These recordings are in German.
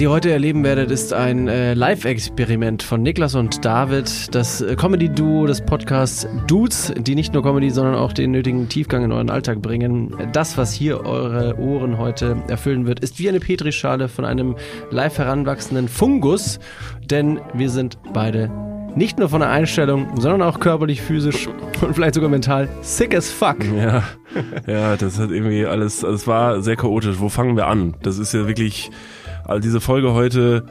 Was ihr heute erleben werdet, ist ein äh, Live-Experiment von Niklas und David, das äh, Comedy-Duo des Podcasts Dudes, die nicht nur Comedy, sondern auch den nötigen Tiefgang in euren Alltag bringen. Das, was hier eure Ohren heute erfüllen wird, ist wie eine Petrischale von einem live heranwachsenden Fungus, denn wir sind beide nicht nur von der Einstellung, sondern auch körperlich, physisch und vielleicht sogar mental sick as fuck. Ja, ja, das hat irgendwie alles, also es war sehr chaotisch. Wo fangen wir an? Das ist ja wirklich, also diese Folge heute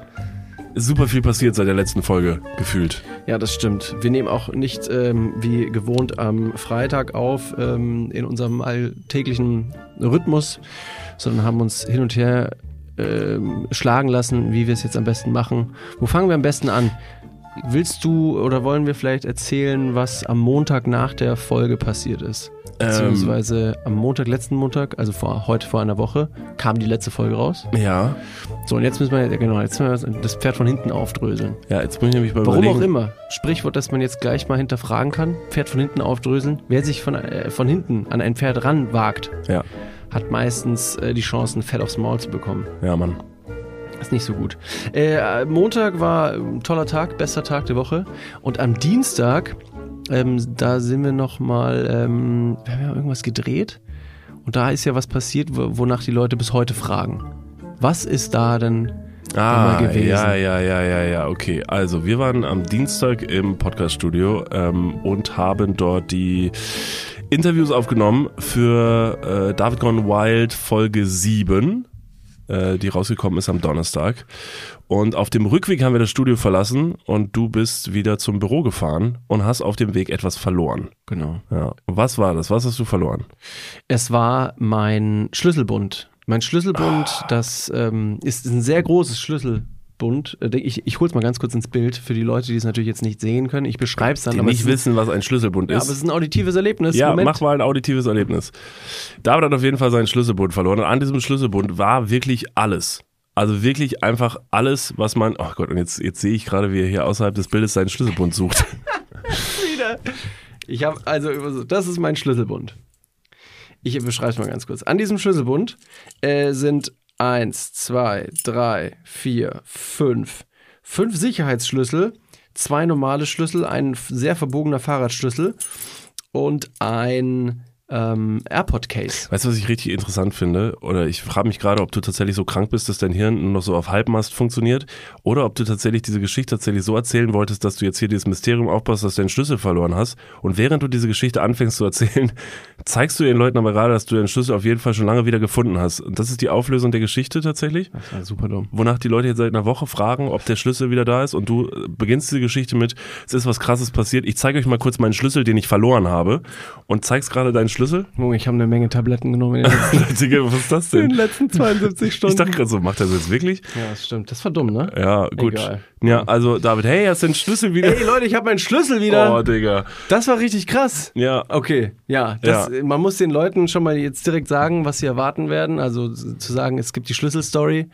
ist super viel passiert seit der letzten Folge gefühlt. Ja, das stimmt. Wir nehmen auch nicht ähm, wie gewohnt am Freitag auf ähm, in unserem alltäglichen Rhythmus, sondern haben uns hin und her ähm, schlagen lassen, wie wir es jetzt am besten machen. Wo fangen wir am besten an? Willst du oder wollen wir vielleicht erzählen, was am Montag nach der Folge passiert ist? Beziehungsweise am Montag, letzten Montag, also vor, heute vor einer Woche, kam die letzte Folge raus. Ja, So, und jetzt müssen wir, genau, jetzt müssen wir das Pferd von hinten aufdröseln. ja, jetzt muss ich nämlich mal Warum überlegen. auch immer. Sprichwort, das man jetzt gleich mal hinterfragen kann. Pferd von hinten aufdröseln. Wer sich von, äh, von hinten an ein Pferd ranwagt, Ja, hat meistens äh, die Chance, ein Fett aufs Maul zu bekommen. ja, Mann. Ist nicht so gut. Äh, Montag war ein toller Tag, bester Tag der Woche. Und am Dienstag, ähm, da sind wir nochmal, ähm, wir haben ja irgendwas gedreht. Und da ist ja was passiert, wo, wonach die Leute bis heute fragen. Was ist da denn Ah, immer gewesen? ja, ja, ja, ja, ja, okay. Also, wir waren am Dienstag im Podcaststudio ähm, und haben dort die Interviews aufgenommen für äh, David Gone Wild Folge 7, äh, die rausgekommen ist am Donnerstag. Und auf dem Rückweg haben wir das Studio verlassen und du bist wieder zum Büro gefahren und hast auf dem Weg etwas verloren. Genau. Ja. Was war das? Was hast du verloren? Es war mein Schlüsselbund. Mein Schlüsselbund, das ähm, ist ein sehr großes Schlüsselbund. Äh, Ich, ich hol's mal ganz kurz ins Bild für die Leute, die es natürlich jetzt nicht sehen können. Ich beschreibe es dann, Die aber, nicht es wissen, was ein Schlüsselbund ja, ist. aber es ist ein auditives Erlebnis. Ja, Moment. mach mal ein auditives Erlebnis. David hat auf jeden Fall seinen Schlüsselbund verloren. Und an diesem Schlüsselbund war wirklich alles. Also wirklich einfach alles, was man. Oh Gott, und jetzt, jetzt sehe ich gerade, wie er hier außerhalb des Bildes seinen Schlüsselbund sucht. wieder. Ich habe also, das ist mein Schlüsselbund. Ich beschreibe es mal ganz kurz. An diesem Schlüsselbund äh, sind eins, zwei, drei, vier, fünf, fünf Sicherheitsschlüssel, zwei normale Schlüssel, ein sehr verbogener Fahrradschlüssel und ein ähm, AirPod-Case. Weißt du, was ich richtig interessant finde? Oder ich frage mich gerade, ob du tatsächlich so krank bist, dass dein Hirn nur noch so auf Halbmast funktioniert. Oder ob du tatsächlich diese Geschichte tatsächlich so erzählen wolltest, dass du jetzt hier dieses Mysterium aufbaust, dass du deinen Schlüssel verloren hast. Und während du diese Geschichte anfängst zu erzählen, zeigst du den Leuten aber gerade, dass du deinen Schlüssel auf jeden Fall schon lange wieder gefunden hast. Und das ist die Auflösung der Geschichte tatsächlich. Das war super dumm. Wonach die Leute jetzt seit einer Woche fragen, ob der Schlüssel wieder da ist und du äh, beginnst diese Geschichte mit, es ist was krasses passiert, ich zeige euch mal kurz meinen Schlüssel, den ich verloren habe und zeigst gerade deinen Schlüssel. Junge, ich habe eine Menge Tabletten genommen in den letzten, Digga, was ist das in den denn? letzten 72 Ich Stunden. dachte gerade so, macht er das jetzt wirklich? ja, das stimmt. Das war dumm, ne? Ja, gut. Egal. Ja, also David, hey, hast du den Schlüssel wieder? Ey Leute, ich habe meinen Schlüssel wieder. Oh, Digga. Das war richtig krass. Ja, Okay, ja, das, man muss den Leuten schon mal jetzt direkt sagen, was sie erwarten werden. Also zu sagen, es gibt die Schlüsselstory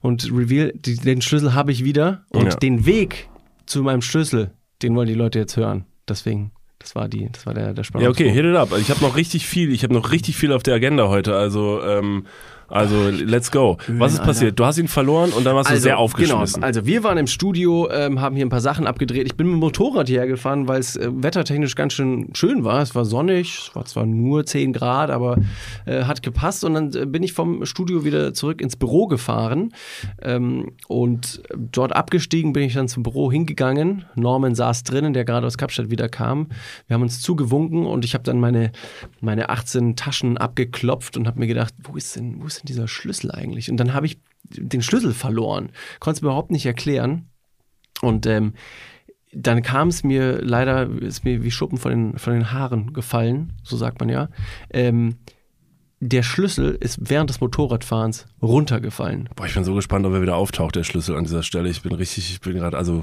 und Reveal, die, den Schlüssel habe ich wieder und Ja. den Weg zu meinem Schlüssel, den wollen die Leute jetzt hören. Deswegen, das war die, das war der, der Spannung. ja, okay, hit it up. Ich habe noch richtig viel, ich habe noch richtig viel auf der Agenda heute, also, ähm, also let's go. Was ist passiert? Du hast ihn verloren und dann warst du sehr aufgeschmissen. Genau, also wir waren im Studio, ähm, haben hier ein paar Sachen abgedreht. Ich bin mit dem Motorrad hierher gefahren, weil es äh, wettertechnisch ganz schön schön war. Es war sonnig, es war zwar nur 10 Grad, aber äh, hat gepasst. Und dann äh, bin ich vom Studio wieder zurück ins Büro gefahren ähm, und dort abgestiegen bin ich dann zum Büro hingegangen. Norman saß drinnen, der gerade aus Kapstadt wieder kam. Wir haben uns zugewunken und ich habe dann meine, meine 18 Taschen abgeklopft und habe mir gedacht, wo ist denn, wo ist denn dieser Schlüssel eigentlich? Und dann habe ich den Schlüssel verloren. Konnte es mir überhaupt nicht erklären. Und ähm, dann kam es mir leider, ist mir wie Schuppen von den, von den Haaren gefallen, so sagt man ja. Ähm, der Schlüssel ist während des Motorradfahrens runtergefallen. Boah, ich bin so gespannt, ob er wieder auftaucht, der Schlüssel an dieser Stelle. Ich bin richtig, ich bin gerade, also,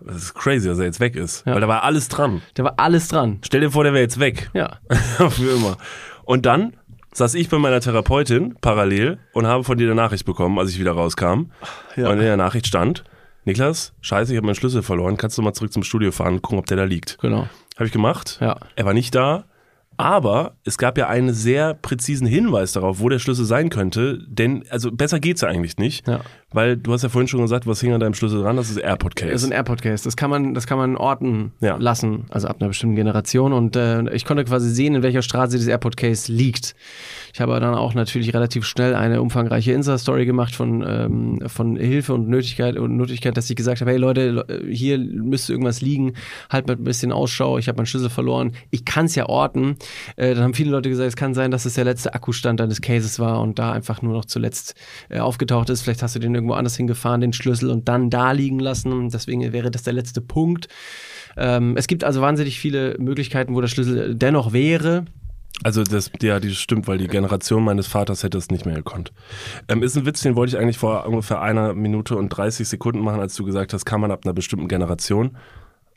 das ist crazy, dass er jetzt weg ist. Ja. Weil da war alles dran. Da war alles dran. Stell dir vor, der wäre jetzt weg. Ja. Für immer. Und dann saß ich bei meiner Therapeutin parallel und habe von dir eine Nachricht bekommen, als ich wieder rauskam. Ja. Und in der Nachricht stand, Niklas, scheiße, ich habe meinen Schlüssel verloren, kannst du mal zurück zum Studio fahren und gucken, ob der da liegt. Genau. Habe ich gemacht. Ja. Er war nicht da. Aber es gab ja einen sehr präzisen Hinweis darauf, wo der Schlüssel sein könnte. Denn, also besser geht's ja eigentlich nicht. Ja. Weil du hast ja vorhin schon gesagt, was hing an deinem Schlüssel dran? Das ist AirPod Case. Das ist ein AirPod-Case. Das kann man, das kann man orten Ja. lassen, also ab einer bestimmten Generation. Und äh, ich konnte quasi sehen, in welcher Straße dieses AirPod-Case liegt. Ich habe dann auch natürlich relativ schnell eine umfangreiche Insta-Story gemacht von, ähm, von Hilfe und Nötigkeit und Nötigkeit, dass ich gesagt habe, hey Leute, Le- hier müsste irgendwas liegen, halt mal ein bisschen Ausschau, ich habe meinen Schlüssel verloren. Ich kann es ja orten. Äh, dann haben viele Leute gesagt, es kann sein, dass es der letzte Akkustand deines Cases war und da einfach nur noch zuletzt äh, aufgetaucht ist. Vielleicht hast du den irgendwo anders hingefahren, den Schlüssel und dann da liegen lassen. Deswegen wäre das der letzte Punkt. Ähm, es gibt also wahnsinnig viele Möglichkeiten, wo der Schlüssel dennoch wäre. Also das, ja, die stimmt, weil die Generation meines Vaters hätte es nicht mehr gekonnt. Ähm, ist ein Witz, den wollte ich eigentlich vor ungefähr einer Minute und 30 Sekunden machen, als du gesagt hast, kann man ab einer bestimmten Generation.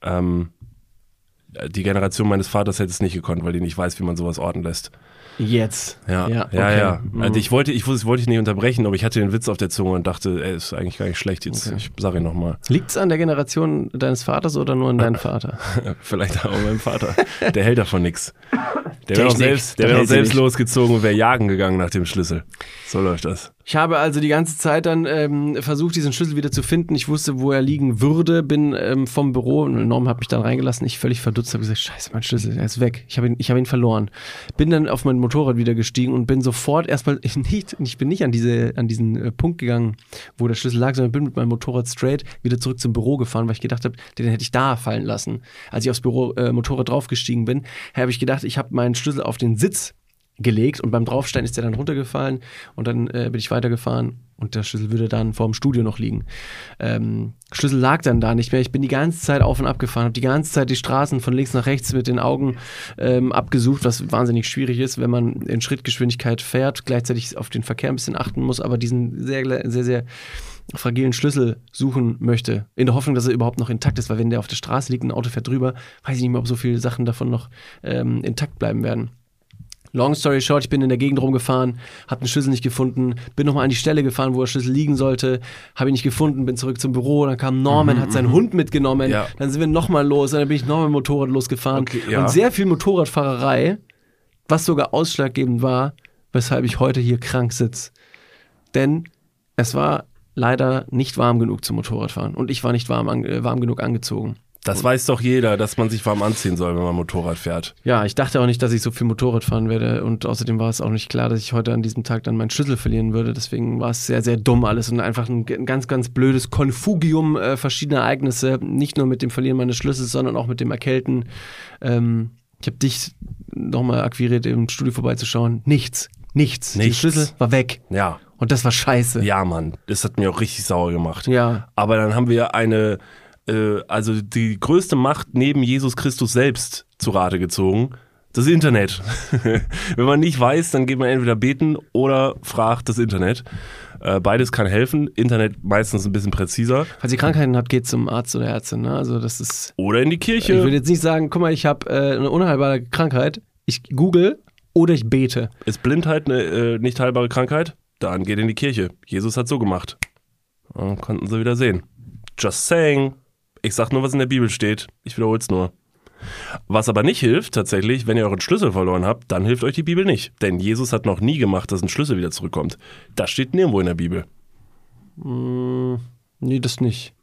Ähm, die Generation meines Vaters hätte es nicht gekonnt, weil die nicht weiß, wie man sowas orten lässt. Jetzt. Ja, ja, okay. ja. Mhm. Also ich wollte, ich wusste, wollte ich nicht unterbrechen, aber ich hatte den Witz auf der Zunge und dachte, ey, ist eigentlich gar nicht schlecht. Jetzt, Okay. ich sage ihn nochmal. Liegt es an der Generation deines Vaters oder nur an deinem Vater? Vielleicht auch meinem Vater. Der hält davon nix. Der wäre auch selbst, der wäre auch selbst losgezogen und wäre jagen gegangen nach dem Schlüssel. So läuft das. Ich habe also die ganze Zeit dann ähm, versucht, diesen Schlüssel wieder zu finden. Ich wusste, wo er liegen würde, bin ähm, vom Büro und Norm hat mich dann reingelassen. Ich völlig verdutzt habe gesagt, scheiße, mein Schlüssel, er ist weg. Ich habe ihn, habe ihn verloren. Bin dann auf mein Motorrad wieder gestiegen und bin sofort erstmal nicht, ich bin nicht an diese, an diesen äh, Punkt gegangen, wo der Schlüssel lag, sondern bin mit meinem Motorrad straight wieder zurück zum Büro gefahren, weil ich gedacht habe, den hätte ich da fallen lassen. Als ich aufs Büro äh, Motorrad draufgestiegen bin, habe ich gedacht, ich habe meinen Schlüssel auf den Sitz gelegt und beim Draufsteigen ist der dann runtergefallen und dann äh, bin ich weitergefahren und der Schlüssel würde dann vor dem Studio noch liegen. Ähm, Schlüssel lag dann da nicht mehr. Ich bin die ganze Zeit auf und ab gefahren, habe die ganze Zeit die Straßen von links nach rechts mit den Augen ähm, abgesucht, was wahnsinnig schwierig ist, wenn man in Schrittgeschwindigkeit fährt, gleichzeitig auf den Verkehr ein bisschen achten muss, aber diesen sehr, sehr, sehr fragilen Schlüssel suchen möchte, in der Hoffnung, dass er überhaupt noch intakt ist, weil wenn der auf der Straße liegt, ein Auto fährt drüber, weiß ich nicht mehr, ob so viele Sachen davon noch ähm, intakt bleiben werden. Long story short, ich bin in der Gegend rumgefahren, habe den Schlüssel nicht gefunden, bin nochmal an die Stelle gefahren, wo der Schlüssel liegen sollte, habe ihn nicht gefunden, bin zurück zum Büro, dann kam Norman, hat seinen Hund mitgenommen, Mhm, Ja. dann sind wir nochmal los, dann bin ich nochmal mit dem Motorrad losgefahren Okay, ja. und sehr viel Motorradfahrerei, was sogar ausschlaggebend war, weshalb ich heute hier krank sitze. Denn es war leider nicht warm genug zum Motorradfahren und ich war nicht warm, äh, warm genug angezogen. Das weiß doch jeder, dass man sich warm anziehen soll, wenn man Motorrad fährt. Ja, ich dachte auch nicht, dass ich so viel Motorrad fahren werde und außerdem war es auch nicht klar, dass ich heute an diesem Tag dann meinen Schlüssel verlieren würde. Deswegen war es sehr, sehr dumm alles und einfach ein, ganz, ganz blödes Konfugium äh, verschiedener Ereignisse. Nicht nur mit dem Verlieren meines Schlüssels, sondern auch mit dem Erkälten. Ähm, ich habe dich nochmal akquiriert, im Studio vorbeizuschauen. Nichts, nichts. Der Nichts. Schlüssel war weg Ja, und das war scheiße. ja, Mann, das hat mir auch richtig sauer gemacht. Ja. Aber dann haben wir eine, äh, also die größte Macht neben Jesus Christus selbst zu Rate gezogen. Das Internet. Wenn man nicht weiß, dann geht man entweder beten oder fragt das Internet. Äh, beides kann helfen. Internet meistens ein bisschen präziser. Falls ihr Krankheiten habt, geht zum Arzt oder Ärztin. Ne? Also das ist Oder in die Ich Kirche. würde jetzt nicht sagen, guck mal, ich habe äh, eine unheilbare Krankheit. Ich google oder ich bete. Ist Blindheit eine äh, nicht heilbare Krankheit? Dann geht in die Kirche. Jesus hat so gemacht. Dann konnten sie wieder sehen. Just saying. Ich sag nur, was in der Bibel steht. Ich wiederhol's nur. Was aber nicht hilft, tatsächlich, wenn ihr euren Schlüssel verloren habt, dann hilft euch die Bibel nicht. Denn Jesus hat noch nie gemacht, dass ein Schlüssel wieder zurückkommt. Das steht nirgendwo in der Bibel. Mm, nee, das nicht.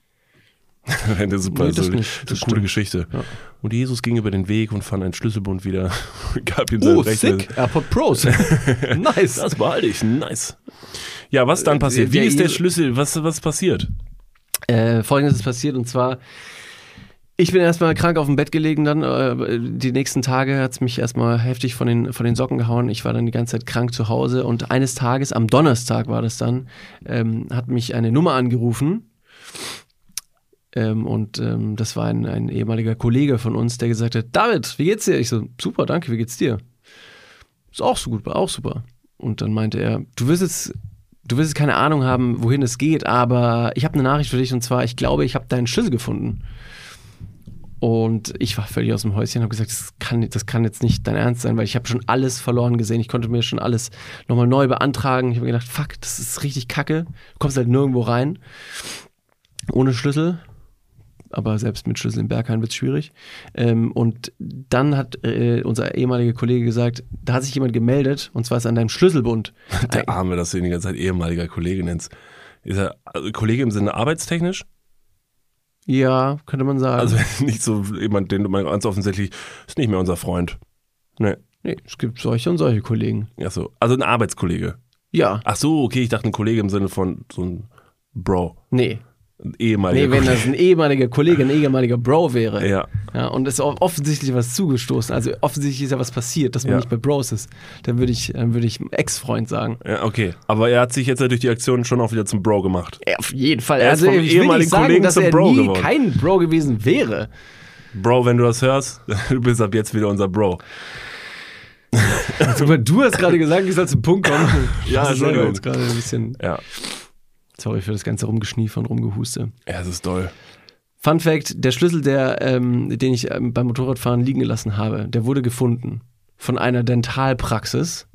Eine super, Nee, das so, nicht. so Das coole stimmt. Geschichte. Ja. Und Jesus ging über den Weg und fand einen Schlüsselbund wieder. Gab ihm sein Oh, Recht. sick. AirPod Pros. nice. Das behalte ich. Nice. Ja, was dann passiert? Wie ist der Schlüssel? Was, was passiert? Äh, Folgendes ist passiert und zwar, ich bin erstmal krank auf dem Bett gelegen dann. Äh, die nächsten Tage hat es mich erstmal heftig von den, von den Socken gehauen. Ich war dann die ganze Zeit krank zu Hause und eines Tages, am Donnerstag war das dann, ähm, hat mich eine Nummer angerufen. Ähm, und ähm, das war ein, ein ehemaliger Kollege von uns, der gesagt hat, David, wie geht's dir? Ich so, super, danke, wie geht's dir? Ist auch so gut, war auch super. Und dann meinte er, du wirst jetzt, du wirst keine Ahnung haben, wohin es geht, aber ich habe eine Nachricht für dich und zwar, ich glaube, ich habe deinen Schlüssel gefunden. Und ich war völlig aus dem Häuschen und habe gesagt, das kann, das kann jetzt nicht dein Ernst sein, weil ich habe schon alles verloren gesehen. Ich konnte mir schon alles nochmal neu beantragen. Ich habe gedacht, fuck, das ist richtig kacke. Du kommst halt nirgendwo rein. Ohne Schlüssel. Aber selbst mit Schlüssel im Berghain wird es schwierig. Ähm, und dann hat äh, unser ehemaliger Kollege gesagt, da hat sich jemand gemeldet und zwar ist an deinem Schlüsselbund. Der Arme, dass du ihn die ganze Zeit ehemaliger Kollege nennst. Ist er also Kollege im Sinne arbeitstechnisch? Ja, könnte man sagen. Also nicht so jemand, den du mal ganz offensichtlich, ist nicht mehr unser Freund. Nee. nee, es gibt solche und solche Kollegen. Ach so, also ein Arbeitskollege. Ja, Ach so, okay, ich dachte ein Kollege im Sinne von so ein Bro. nee. Ehemaliger Nee, wenn das ein ehemaliger Kollege, ein ehemaliger Bro wäre. Ja. Ja, und es ist offensichtlich was zugestoßen. Also offensichtlich ist ja was passiert, dass man Ja. nicht bei Bros ist. Dann würde ich, dann würde ich Ex-Freund sagen. ja, okay. Aber er hat sich jetzt durch die Aktion schon auch wieder zum Bro gemacht. Ja, auf jeden Fall. Er ist also vom ich will nicht ehemaligen sagen, Kollegen dass zum er Bro nie geworden. kein Bro gewesen wäre. Bro, wenn du das hörst, du bist ab jetzt wieder unser Bro. Aber du hast gerade gesagt, ich soll zum Punkt kommen. Ja, ist Entschuldigung. jetzt gerade ein bisschen. Ja. Sorry für das ganze Rumgeschniefe und Rumgehuste. Ja, es ist toll. Fun Fact: Der Schlüssel, der, ähm, den ich ähm, beim Motorradfahren liegen gelassen habe, der wurde gefunden von einer Dentalpraxis.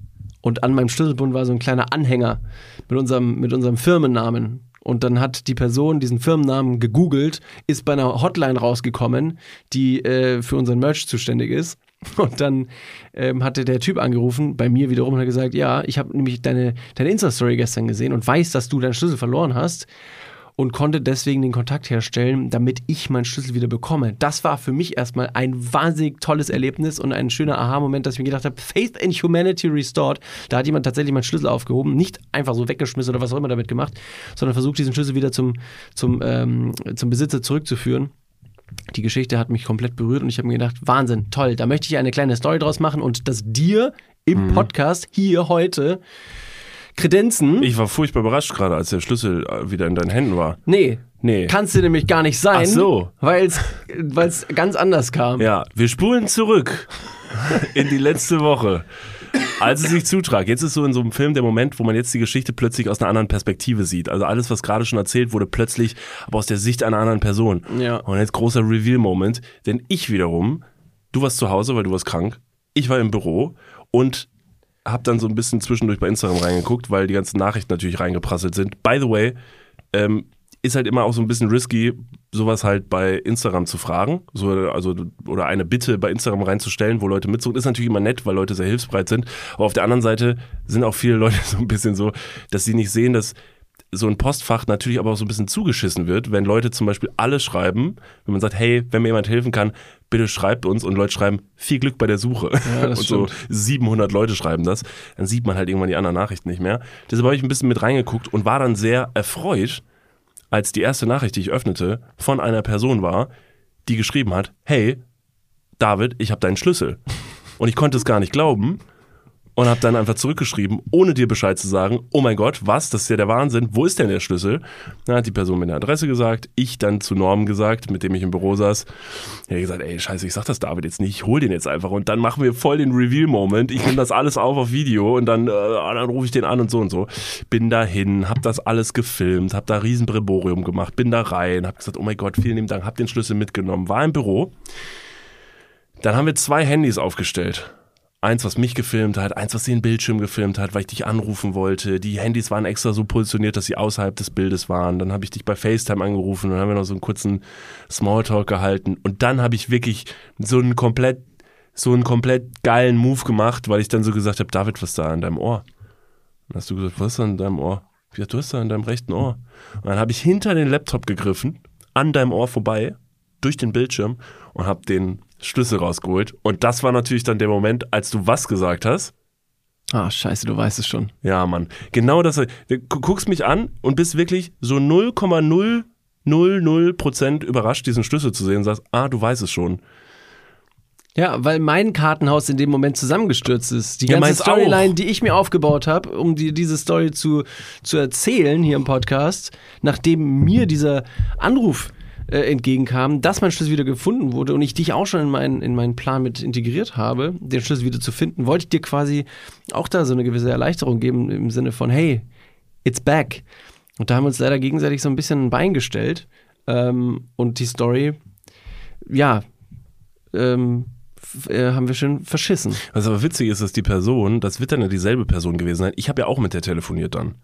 Und an meinem Schlüsselbund war so ein kleiner Anhänger mit unserem, mit unserem Firmennamen. Und dann hat die Person diesen Firmennamen gegoogelt, ist bei einer Hotline rausgekommen, die äh, für unseren Merch zuständig ist. Und dann ähm, hatte der Typ angerufen, bei mir wiederum, und hat gesagt, ja, ich habe nämlich deine, deine Insta-Story gestern gesehen und weiß, dass du deinen Schlüssel verloren hast und konnte deswegen den Kontakt herstellen, damit ich meinen Schlüssel wieder bekomme. Das war für mich erstmal ein wahnsinnig tolles Erlebnis und ein schöner Aha-Moment, dass ich mir gedacht habe, Faith in Humanity Restored. Da hat jemand tatsächlich meinen Schlüssel aufgehoben, nicht einfach so weggeschmissen oder was auch immer damit gemacht, sondern versucht, diesen Schlüssel wieder zum, zum, ähm, zum Besitzer zurückzuführen. Die Geschichte hat mich komplett berührt und ich habe mir gedacht, Wahnsinn, toll, da möchte ich eine kleine Story draus machen und das dir im Podcast hier heute kredenzen. Ich war furchtbar überrascht gerade, als der Schlüssel äh, wieder in deinen Händen war. Nee. Nee. Kannst du nämlich gar nicht sein. Ach so. Weil es ganz anders kam. Ja, wir spulen zurück in die letzte Woche. Als es sich zutrag, jetzt ist so in so einem Film der Moment, wo man jetzt die Geschichte plötzlich aus einer anderen Perspektive sieht. Also alles, was gerade schon erzählt wurde, plötzlich aber aus der Sicht einer anderen Person. Ja. Und jetzt großer Reveal-Moment, denn ich wiederum, du warst zu Hause, weil du warst krank, ich war im Büro und hab dann so ein bisschen zwischendurch bei Instagram reingeguckt, weil die ganzen Nachrichten natürlich reingeprasselt sind. By the way, ähm, ist halt immer auch so ein bisschen risky, sowas halt bei Instagram zu fragen, so, also oder eine Bitte bei Instagram reinzustellen, wo Leute mitsuchen, ist natürlich immer nett, weil Leute sehr hilfsbereit sind. Aber auf der anderen Seite sind auch viele Leute so ein bisschen so, dass sie nicht sehen, dass so ein Postfach natürlich aber auch so ein bisschen zugeschissen wird, wenn Leute zum Beispiel alles schreiben, wenn man sagt, hey, wenn mir jemand helfen kann, bitte schreibt uns und Leute schreiben, viel Glück bei der Suche. Ja, und so 700 Leute schreiben das, dann sieht man halt irgendwann die anderen Nachrichten nicht mehr. Deshalb habe ich ein bisschen mit reingeguckt und war dann sehr erfreut, als die erste Nachricht, die ich öffnete, von einer Person war, die geschrieben hat, hey, David, ich habe deinen Schlüssel. Und ich konnte es gar nicht glauben und habe dann einfach zurückgeschrieben, ohne dir Bescheid zu sagen, oh mein Gott, was, das ist ja der Wahnsinn, wo ist denn der Schlüssel? Dann hat die Person mir eine Adresse gesagt, ich dann zu Norm gesagt, mit dem ich im Büro saß. Er hat gesagt, ey, scheiße, ich sag das David jetzt nicht, ich hol den jetzt einfach und dann machen wir voll den Reveal-Moment. Ich nehme das alles auf auf Video und dann, äh, dann rufe ich den an und so und so. Bin dahin, hab das alles gefilmt, hab da riesen Breborium gemacht, bin da rein, hab gesagt, oh mein Gott, vielen lieben Dank, hab den Schlüssel mitgenommen, war im Büro. Dann haben wir zwei Handys aufgestellt. Eins, was mich gefilmt hat, eins, was den Bildschirm gefilmt hat, weil ich dich anrufen wollte. Die Handys waren extra so positioniert, dass sie außerhalb des Bildes waren. Dann habe ich dich bei FaceTime angerufen und dann haben wir noch so einen kurzen Smalltalk gehalten. Und dann habe ich wirklich so einen komplett, so einen komplett geilen Move gemacht, weil ich dann so gesagt habe, David, was ist da an deinem Ohr? Dann hast du gesagt, was ist da an deinem Ohr? Gesagt, du hast da an deinem rechten Ohr. Und dann habe ich hinter den Laptop gegriffen, an deinem Ohr vorbei, durch den Bildschirm und habe den Schlüssel rausgeholt. Und das war natürlich dann der Moment, als du was gesagt hast. Ah, scheiße, du weißt es schon. Ja, Mann. Genau das. Du guckst mich an und bist wirklich so 0,000% überrascht, diesen Schlüssel zu sehen und sagst, ah, du weißt es schon. Ja, weil mein Kartenhaus in dem Moment zusammengestürzt ist. Die Ja, ganze Storyline, auch. die ich mir aufgebaut habe, um die, diese Story zu, zu erzählen hier im Podcast, nachdem mir dieser Anruf äh, entgegenkam, dass mein Schlüssel wieder gefunden wurde und ich dich auch schon in meinen, in meinen Plan mit integriert habe, den Schlüssel wieder zu finden, wollte ich dir quasi auch da so eine gewisse Erleichterung geben im Sinne von, hey, it's back. Und da haben wir uns leider gegenseitig so ein bisschen ein Bein gestellt. Ähm, und die Story, ja, ähm, äh, haben wir schon verschissen. Was aber witzig ist, dass die Person, das wird dann ja dieselbe Person gewesen sein. Ich habe ja auch mit der telefoniert dann.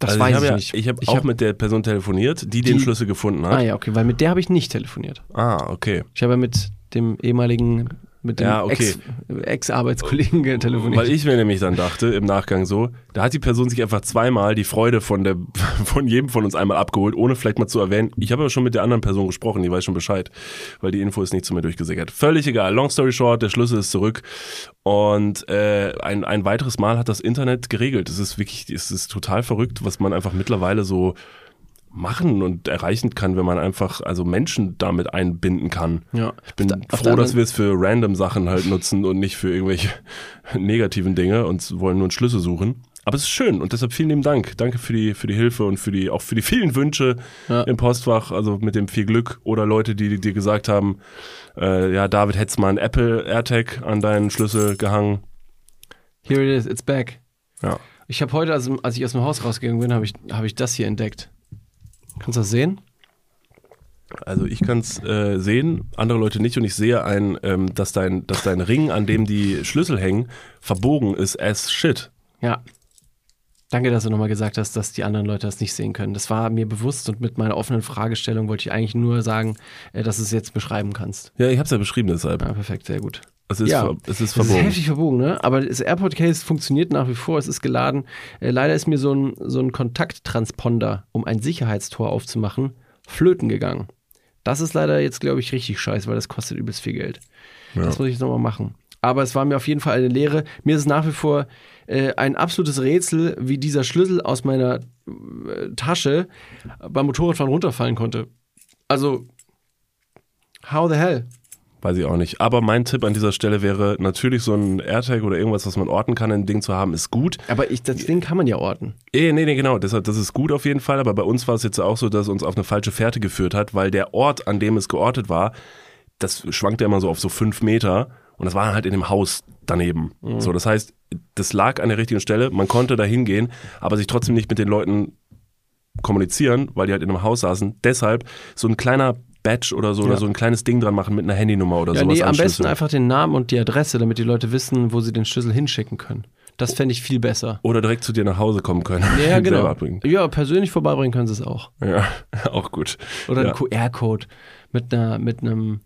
Das also weiß ich ich, habe ja, nicht. ich habe auch hab- mit der Person telefoniert, die, den Die- Schlüssel gefunden hat. Ah ja, okay, weil mit der habe ich nicht telefoniert. Ah, okay. Ich habe ja mit dem ehemaligen, mit dem Ja, okay. Ex- Ex-Arbeitskollegen telefoniert. Weil ich mir nämlich dann dachte, im Nachgang so, da hat die Person sich einfach zweimal die Freude von, der, von jedem von uns einmal abgeholt, ohne vielleicht mal zu erwähnen. Ich habe aber schon mit der anderen Person gesprochen, die weiß schon Bescheid, weil die Info ist nicht zu mir durchgesickert. Völlig egal. Long story short, der Schlüssel ist zurück. Und äh, ein, ein weiteres Mal hat das Internet geregelt. Es ist wirklich, es ist total verrückt, was man einfach mittlerweile so machen und erreichen kann, wenn man einfach also Menschen damit einbinden kann. ja. Ich bin auf froh, dass wir es für random Sachen halt nutzen und nicht für irgendwelche negativen Dinge und wollen nur einen Schlüssel suchen. Aber es ist schön und deshalb vielen lieben Dank. Danke für die, für die Hilfe und für die, auch für die vielen Wünsche Ja. im Postfach, also mit dem viel Glück oder Leute, die dir gesagt haben, äh, ja, David, hättest mal einen Apple AirTag an deinen Schlüssel gehangen. Here it is, it's back. Ja. Ich habe heute, als, als ich aus dem Haus rausgegangen bin, habe ich, hab ich das hier entdeckt. Kannst du das sehen? Also ich kann es äh, sehen, andere Leute nicht und ich sehe ein, ähm, dass, dein, dass dein Ring, an dem die Schlüssel hängen, verbogen ist as shit. Ja. Danke, dass du nochmal gesagt hast, dass die anderen Leute das nicht sehen können. Das war mir bewusst und mit meiner offenen Fragestellung wollte ich eigentlich nur sagen, äh, dass du es jetzt beschreiben kannst. Ja, ich habe es ja beschrieben deshalb. Ja, perfekt, sehr gut. Es ist, Ja. ver es ist Es ist verbogen. heftig verbogen, ne? Aber das AirPod Case funktioniert nach wie vor, es ist geladen. Äh, leider ist mir so ein, so ein Kontakttransponder, um ein Sicherheitstor aufzumachen, flöten gegangen. Das ist leider jetzt, glaube ich, richtig scheiße, weil das kostet übelst viel Geld. Ja. Das muss ich jetzt nochmal machen. Aber es war mir auf jeden Fall eine Lehre. Mir ist es nach wie vor äh, ein absolutes Rätsel, wie dieser Schlüssel aus meiner äh, Tasche beim Motorradfahren runterfallen konnte. Also, how the hell? Weiß ich auch nicht. Aber mein Tipp an dieser Stelle wäre natürlich so ein AirTag oder irgendwas, was man orten kann, ein Ding zu haben, ist gut. Aber ich, das Ding kann man ja orten. Eh, nee, nee, genau. Deshalb, das ist gut auf jeden Fall. Aber bei uns war es jetzt auch so, dass es uns auf eine falsche Fährte geführt hat, weil der Ort, an dem es geortet war, das schwankte immer so auf so fünf Meter. Und das war halt in dem Haus daneben. So, das heißt, das lag an der richtigen Stelle. Man konnte da hingehen, aber sich trotzdem nicht mit den Leuten kommunizieren, weil die halt in einem Haus saßen. Deshalb so ein kleiner Badge oder so Ja. oder so ein kleines Ding dran machen mit einer Handynummer oder Ja, sowas. nee, am besten einfach den Namen und die Adresse, damit die Leute wissen, wo sie den Schlüssel hinschicken können. Das fände ich viel besser. Oder direkt zu dir nach Hause kommen können. Ja, genau. Ja, persönlich vorbeibringen können sie es auch. Ja, auch gut. Oder Ja. ein QR-Code mit einer, mit einem,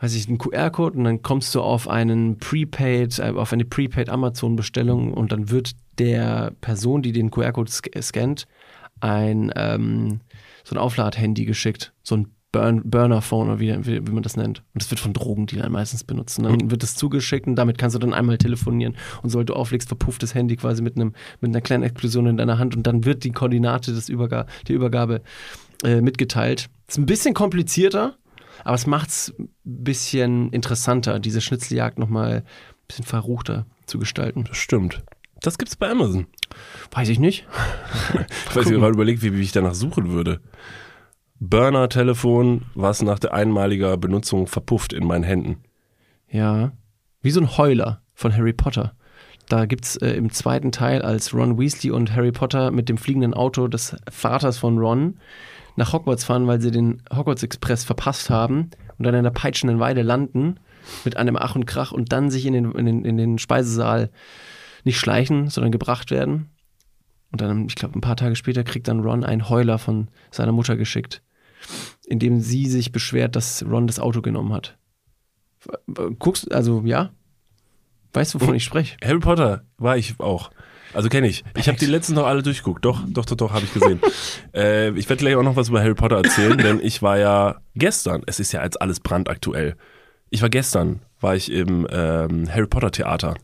weiß ich, einen QR-Code und dann kommst du auf einen Prepaid, äh, auf eine Prepaid Amazon-Bestellung und dann wird der Person, die den QR-Code scannt, ein ähm, so ein Auflad-Handy geschickt, so ein Burn Burner-Phone oder wie, wie, man das nennt. Und das wird von Drogendealern meistens benutzt. Und dann wird das zugeschickt und damit kannst du dann einmal telefonieren. Und sobald du auflegst, verpufft das Handy quasi mit, einem, mit einer kleinen Explosion in deiner Hand und dann wird die Koordinate des Überga der Übergabe äh, mitgeteilt. Ist ein bisschen komplizierter, aber es macht es ein bisschen interessanter, diese Schnitzeljagd nochmal ein bisschen verruchter zu gestalten. Das stimmt. Das gibt's bei Amazon. Weiß ich nicht. Ich weiß gerade überlegt, wie, wie ich danach suchen würde. Burner-Telefon, was nach der einmaliger Benutzung verpufft in meinen Händen. Ja. Wie so ein Heuler von Harry Potter. Da gibt es äh, im zweiten Teil, als Ron Weasley und Harry Potter mit dem fliegenden Auto des Vaters von Ron nach Hogwarts fahren, weil sie den Hogwarts Express verpasst haben und dann in einer peitschenden Weide landen mit einem Ach und Krach und dann sich in den, in den, in den Speisesaal nicht schleichen, sondern gebracht werden. Und dann, ich glaube, ein paar Tage später kriegt dann Ron einen Heuler von seiner Mutter geschickt, in dem sie sich beschwert, dass Ron das Auto genommen hat. Guckst, also ja? Weißt du, wovon ich spreche? Harry Potter war ich auch. Also kenne ich. Ich habe die letzten noch alle durchguckt. Doch, doch, doch, doch, habe ich gesehen. äh, ich werde gleich auch noch was über Harry Potter erzählen, denn ich war ja gestern, es ist ja als alles brandaktuell. Ich war gestern, war ich im ähm, Harry Potter Theater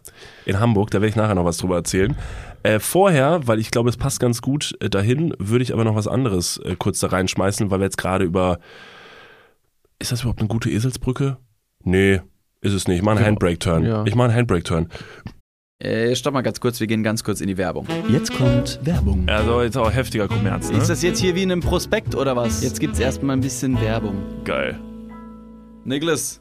in Hamburg, da werde ich nachher noch was drüber erzählen. Äh, vorher, weil ich glaube, es passt ganz gut äh, dahin, würde ich aber noch was anderes äh, kurz da reinschmeißen, weil wir jetzt gerade über. Ist das überhaupt eine gute Eselsbrücke? Nee, ist es nicht. Ich mache einen Ja. Handbrake-Turn. Ja. Ich mache einen Handbrake-Turn. Äh, stopp mal ganz kurz, wir gehen ganz kurz in die Werbung. Jetzt kommt Werbung. Also jetzt auch heftiger Kommerz, ne? Ist das jetzt hier wie in einem Prospekt oder was? Jetzt gibt's erstmal ein bisschen Werbung. geil. Niklas,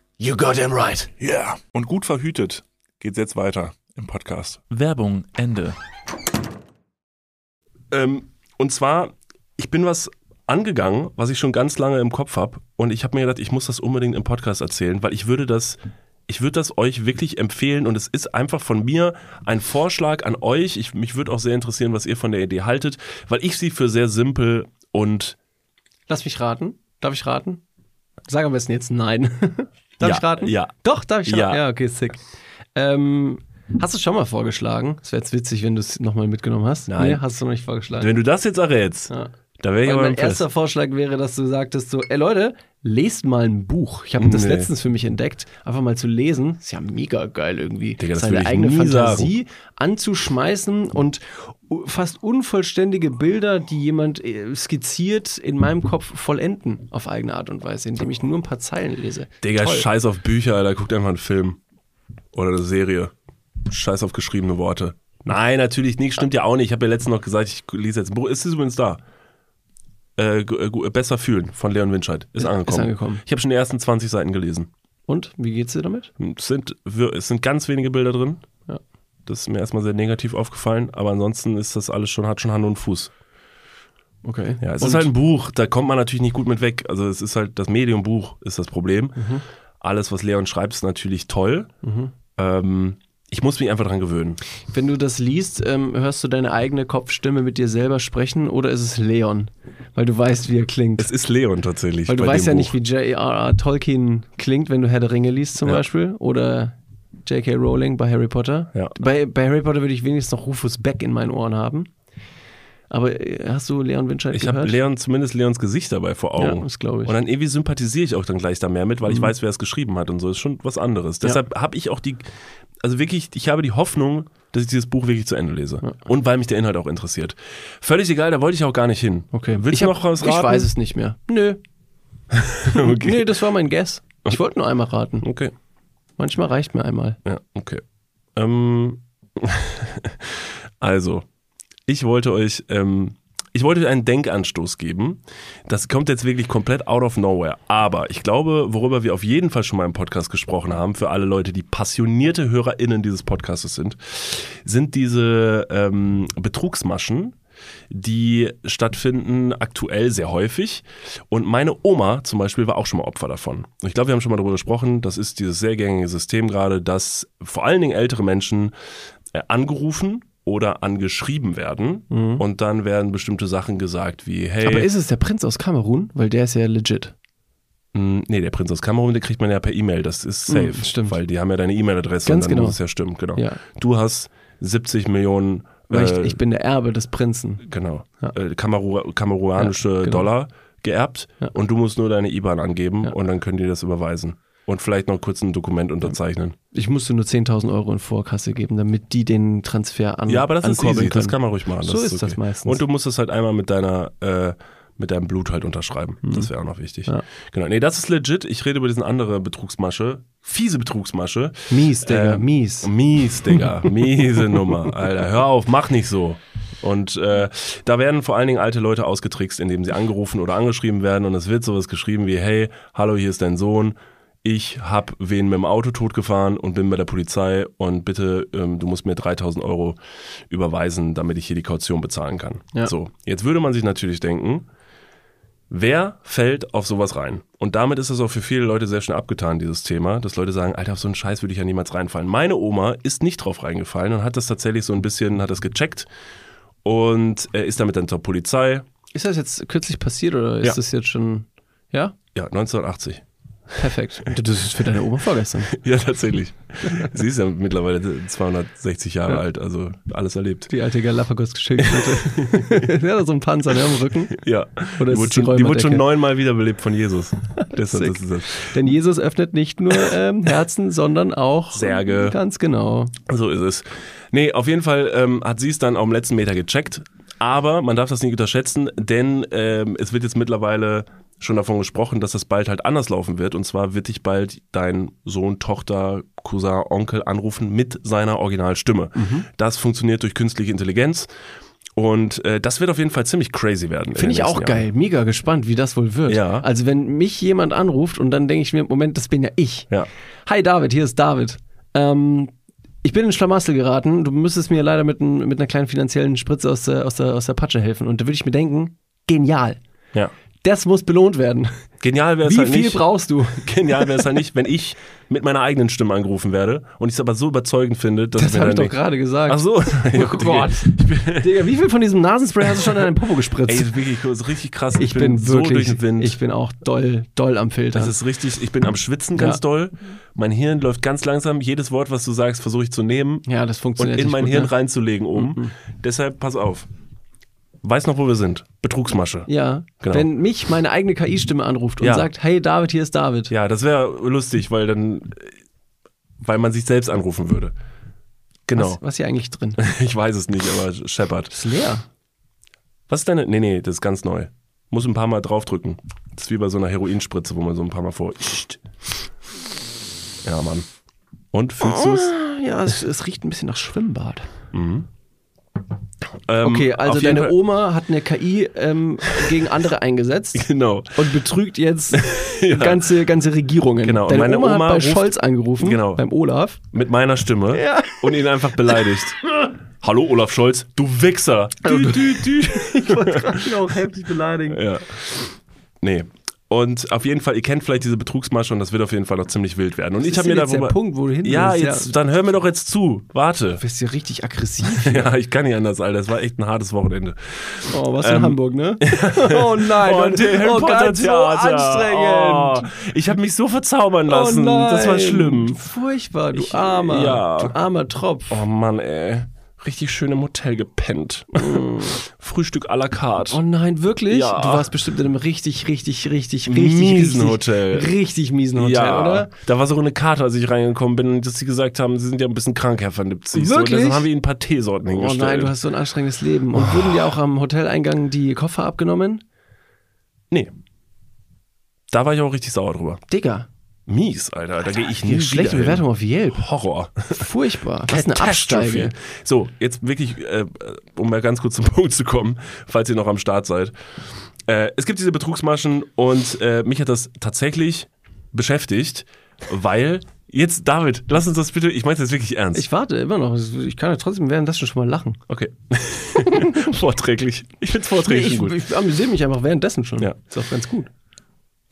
You got him right. Ja. Yeah. Und gut verhütet geht's jetzt weiter im Podcast. Werbung, Ende. Ähm, und zwar, ich bin was angegangen, was ich schon ganz lange im Kopf habe. Und ich habe mir gedacht, ich muss das unbedingt im Podcast erzählen, weil ich würde das, ich würde das euch wirklich empfehlen. Und es ist einfach von mir ein Vorschlag an euch. Ich, mich würde auch sehr interessieren, was ihr von der Idee haltet, weil ich sie für sehr simpel und Lass mich raten. Darf ich raten? Sag am besten jetzt nein. darf Ja, ich raten? ja. Doch, darf ich Ja. raten? Ja, okay, sick. Ähm, hast du es schon mal vorgeschlagen? Es wäre jetzt witzig, wenn du es nochmal mitgenommen hast. Nein. Nee, hast du noch nicht vorgeschlagen. wenn du das jetzt errätst, Ja. Da wäre ich aber mein impressed. erster Vorschlag wäre, dass du sagtest so, ey Leute, lest mal ein Buch. Ich habe das Nee. letztens für mich entdeckt. Einfach mal zu lesen, ist ja mega geil irgendwie. Digga, das Seine würde ich eigene nie Fantasie anzuschmeißen und u- fast unvollständige Bilder, die jemand äh, skizziert, in meinem Kopf vollenden auf eigene Art und Weise, indem ich nur ein paar Zeilen lese. Digga, Toll. scheiß auf Bücher, Alter, guckt einfach einen Film. Oder eine Serie. Scheiß auf geschriebene Worte. Nein, natürlich nicht, stimmt ja auch nicht. Ich habe ja letztens noch gesagt, ich lese jetzt ein Buch. Ist es übrigens da? Äh, äh, gu- Besser fühlen von Leon Winscheid. Ist, Ist angekommen. angekommen. Ich habe schon die ersten 20 Seiten gelesen. Und, wie geht's dir damit? Es sind, es sind ganz wenige Bilder drin. Ja. Das ist mir erstmal sehr negativ aufgefallen, aber ansonsten ist das alles schon, hat schon Hand und Fuß. Okay. Ja, es Und- ist halt ein Buch, da kommt man natürlich nicht gut mit weg. Also es ist halt das Medium Buch ist das Problem. Mhm. Alles, was Leon schreibt, ist natürlich toll. Ähm, ich muss mich einfach dran gewöhnen. Wenn du das liest, ähm, hörst du deine eigene Kopfstimme mit dir selber sprechen oder ist es Leon? Weil du weißt, wie er klingt. Es ist Leon tatsächlich. Weil du weißt ja Buch. nicht, wie J.R.R. Tolkien klingt, wenn du Herr der Ringe liest zum Ja. Beispiel. Oder J.K. Rowling bei Harry Potter. Ja. Bei, bei Harry Potter würde ich wenigstens noch Rufus Beck in meinen Ohren haben. Aber äh, hast du Leon Winscheid Ich gehört? habe Leon zumindest Leons Gesicht dabei vor Ja, Augen. das glaube ich. Und dann irgendwie sympathisiere ich auch dann gleich da mehr mit, weil ich Mhm. weiß, wer es geschrieben hat und so. Ist schon was anderes. Ja. Deshalb habe ich auch die, also wirklich, ich habe die Hoffnung, dass ich dieses Buch wirklich zu Ende lese. Und weil mich der Inhalt auch interessiert. Völlig egal, da wollte ich auch gar nicht hin. okay. Willst ich du noch was Ich raten? weiß es nicht mehr. Nö. Okay. Nee, das war mein Guess. Ich wollte nur einmal raten. Okay. Manchmal reicht mir einmal. Ja, okay. Ähm, also, ich wollte euch, ähm, ich wollte euch einen Denkanstoß geben. Das kommt jetzt wirklich komplett out of nowhere. Aber ich glaube, worüber wir auf jeden Fall schon mal im Podcast gesprochen haben, für alle Leute, die passionierte HörerInnen dieses Podcastes sind, sind diese ähm, Betrugsmaschen, die stattfinden aktuell sehr häufig. Und meine Oma zum Beispiel war auch schon mal Opfer davon. Ich glaube, wir haben schon mal darüber gesprochen, das ist dieses sehr gängige System gerade, dass vor allen Dingen ältere Menschen äh, angerufen oder angeschrieben werden und dann werden bestimmte Sachen gesagt wie, hey, Aber ist es der Prinz aus Kamerun? Weil der ist ja legit. mh, nee, der Prinz aus Kamerun, den kriegt man ja per E-Mail, das ist safe, Mhm, stimmt. weil die haben ja deine E-Mail-Adresse Ganz und dann genau. muss es ja stimmen, genau. Ja. Du hast 70 Millionen Weil äh, ich, ich bin der Erbe des Prinzen. genau, Ja. äh, Kameru kameruanische Ja, genau. Dollar geerbt Ja. und du musst nur deine IBAN angeben und dann können die das überweisen. Und vielleicht noch kurz ein Dokument unterzeichnen. Ich musste nur 10.000 Euro in Vorkasse geben, damit die den Transfer an Ja, aber das ist easy, das kann man ruhig machen. So ist das okay. meistens. Und du musst es halt einmal mit deiner, äh, mit deinem Blut halt unterschreiben. Das wäre auch noch wichtig. Mhm. Ja. Genau. Nee, das ist legit. Ich rede über diesen andere Betrugsmasche. Fiese Betrugsmasche. Mies, Digga, Äh, mies. Mies, Digga. Miese Nummer. Alter, hör auf, mach nicht so. Und äh, da werden vor allen Dingen alte Leute ausgetrickst, indem sie angerufen oder angeschrieben werden und es wird sowas geschrieben wie, hey, hallo, hier ist dein Sohn, ich hab wen mit dem Auto totgefahren und bin bei der Polizei und bitte, ähm, du musst mir 3000 Euro überweisen, damit ich hier die Kaution bezahlen kann. Ja. So, jetzt würde man sich natürlich denken, Wer fällt auf sowas rein? Und damit ist es auch für viele Leute sehr schnell abgetan, dieses Thema, dass Leute sagen, Alter, auf so einen Scheiß würde ich ja niemals reinfallen. Meine Oma ist nicht drauf reingefallen und hat das tatsächlich so ein bisschen, hat das gecheckt und äh, ist damit dann zur Polizei. Ist das jetzt kürzlich passiert oder ist Ja. das jetzt schon. Ja? Ja, 1980. Perfekt. Das ist für deine Oma vorgestern. Ja, tatsächlich. Sie ist ja mittlerweile 260 Jahre alt, also alles erlebt. Die alte Galapagos-Schildkröte. Der hat so einen Panzer ne, am Rücken. Ja, Oder die wurde, schon, die wurde schon neunmal wiederbelebt von Jesus. Deshalb, das ist das. Denn Jesus öffnet nicht nur ähm, Herzen, sondern auch Särge. Ganz genau. So ist es. Nee, auf jeden Fall ähm, hat sie es dann auf dem letzten Meter gecheckt. Aber man darf das nicht unterschätzen, denn ähm, es wird jetzt mittlerweile schon davon gesprochen, dass das bald halt anders laufen wird. Und zwar wird dich bald dein Sohn, Tochter, Cousin, Onkel anrufen mit seiner Originalstimme. Mhm. Das funktioniert durch künstliche Intelligenz. Und äh, das wird auf jeden Fall ziemlich crazy werden. in Finde ich auch Jahren. geil. Mega gespannt, wie das wohl wird. Ja. Also wenn mich jemand anruft und dann denke ich mir, Moment, das bin ja ich. Ja. Hi David, hier ist David. Ähm, ich bin in Schlamassel geraten. Du müsstest mir leider mit, ein, mit einer kleinen finanziellen Spritze aus der, aus, der, aus der Patsche helfen. Und da würde ich mir denken, genial. ja. Das muss belohnt werden. Genial wäre es Wie halt viel nicht. brauchst du? Genial wäre es halt nicht, wenn ich mit meiner eigenen Stimme angerufen werde und ich es aber so überzeugend finde, dass Das habe ich doch gerade gesagt. Ach so. Oh Gott. Digga, wie viel von diesem Nasenspray hast du schon in deinen Popo gespritzt? Ey, ist wirklich das ist richtig krass. ich bin, so wirklich, durch den Wind. ich bin auch doll, doll am Filter. das ist richtig, ich bin am Schwitzen ganz Ja. doll. Mein Hirn läuft ganz langsam. Jedes Wort, was du sagst, versuche ich zu nehmen ja, das und funktioniert in nicht mein gut, Hirn ne? reinzulegen oben. Deshalb pass auf. Weiß noch, wo wir sind. Betrugsmasche. Ja, Genau. wenn mich meine eigene KI-Stimme anruft und Ja. sagt, hey David, hier ist David. Ja, das wäre lustig, weil dann, weil man sich selbst anrufen würde. Genau. Was, was ist hier eigentlich drin? Ich weiß es nicht, aber Shepard. Ist leer. Was ist deine? Nee, nee, das ist ganz neu. Muss ein paar Mal draufdrücken. Das ist wie bei so einer Heroinspritze, wo man so ein paar Mal vor. Ja, Mann. Und fühlst du es? Ja, es, es riecht ein bisschen nach Schwimmbad. Ähm, Okay, also deine Fall- Oma hat eine KI ähm, gegen andere eingesetzt Genau. und betrügt jetzt ganze, ganze Regierungen. Genau, und Deine meine Oma, Oma hat bei Scholz angerufen, Genau. beim Olaf. Mit meiner Stimme Ja. und ihn einfach beleidigt. Hallo Olaf Scholz, du Wichser. Dü, dü, dü. Ich wollte gerade auch heftig beleidigen. Ja. Nee. Und auf jeden Fall, ihr kennt vielleicht diese Betrugsmasche und das wird auf jeden Fall noch ziemlich wild werden. Und ich habe mir jetzt der darüber. Punkt, wo du hin ja, willst. jetzt, dann hör mir doch jetzt zu. Warte. Du bist ja richtig aggressiv. Ja, ich kann nicht anders, Alter. Das war echt ein hartes Wochenende. Oh, was in Ähm, Hamburg, ne? oh nein, Und der Harry oh Potter Gott, so Theater. anstrengend. Oh, ich habe mich so verzaubern lassen. Oh nein. das war schlimm. Furchtbar, du Ich- armer, ja. du armer Tropf. Oh Mann, ey. Richtig schön im Hotel gepennt. Frühstück à la carte. Oh nein, wirklich? Ja. Du warst bestimmt in einem richtig, richtig, richtig, richtig, Miesen Hotel. richtig miesen Hotel, ja, oder? da war sogar eine Karte, als ich reingekommen bin, dass sie gesagt haben, sie sind ja ein bisschen krank, Herr van Dipzig. So, Wirklich? deshalb haben wir ihnen ein paar Teesorten Oh hingestellt. nein, du hast so ein anstrengendes Leben. Und wurden dir auch am Hoteleingang die Koffer abgenommen? nee. Da war ich auch richtig sauer drüber. Digga, Mies, Alter. Da gehe ich nie schlechte wieder Bewertung auf Yelp. hin. Horror. Furchtbar. Was eine. Absteige. So, jetzt wirklich, äh, um mal ganz kurz zum Punkt zu kommen, falls ihr noch am Start seid. Äh, es gibt diese Betrugsmaschen und äh, mich hat das tatsächlich beschäftigt, weil jetzt, David, lass uns das bitte, ich meine das wirklich ernst. Ich warte immer noch. Ich kann ja trotzdem währenddessen schon mal lachen. okay. vorträglich. Ich find's vorträglich ich, gut. ich amüsiere mich einfach währenddessen schon. Ja. Ist auch ganz gut.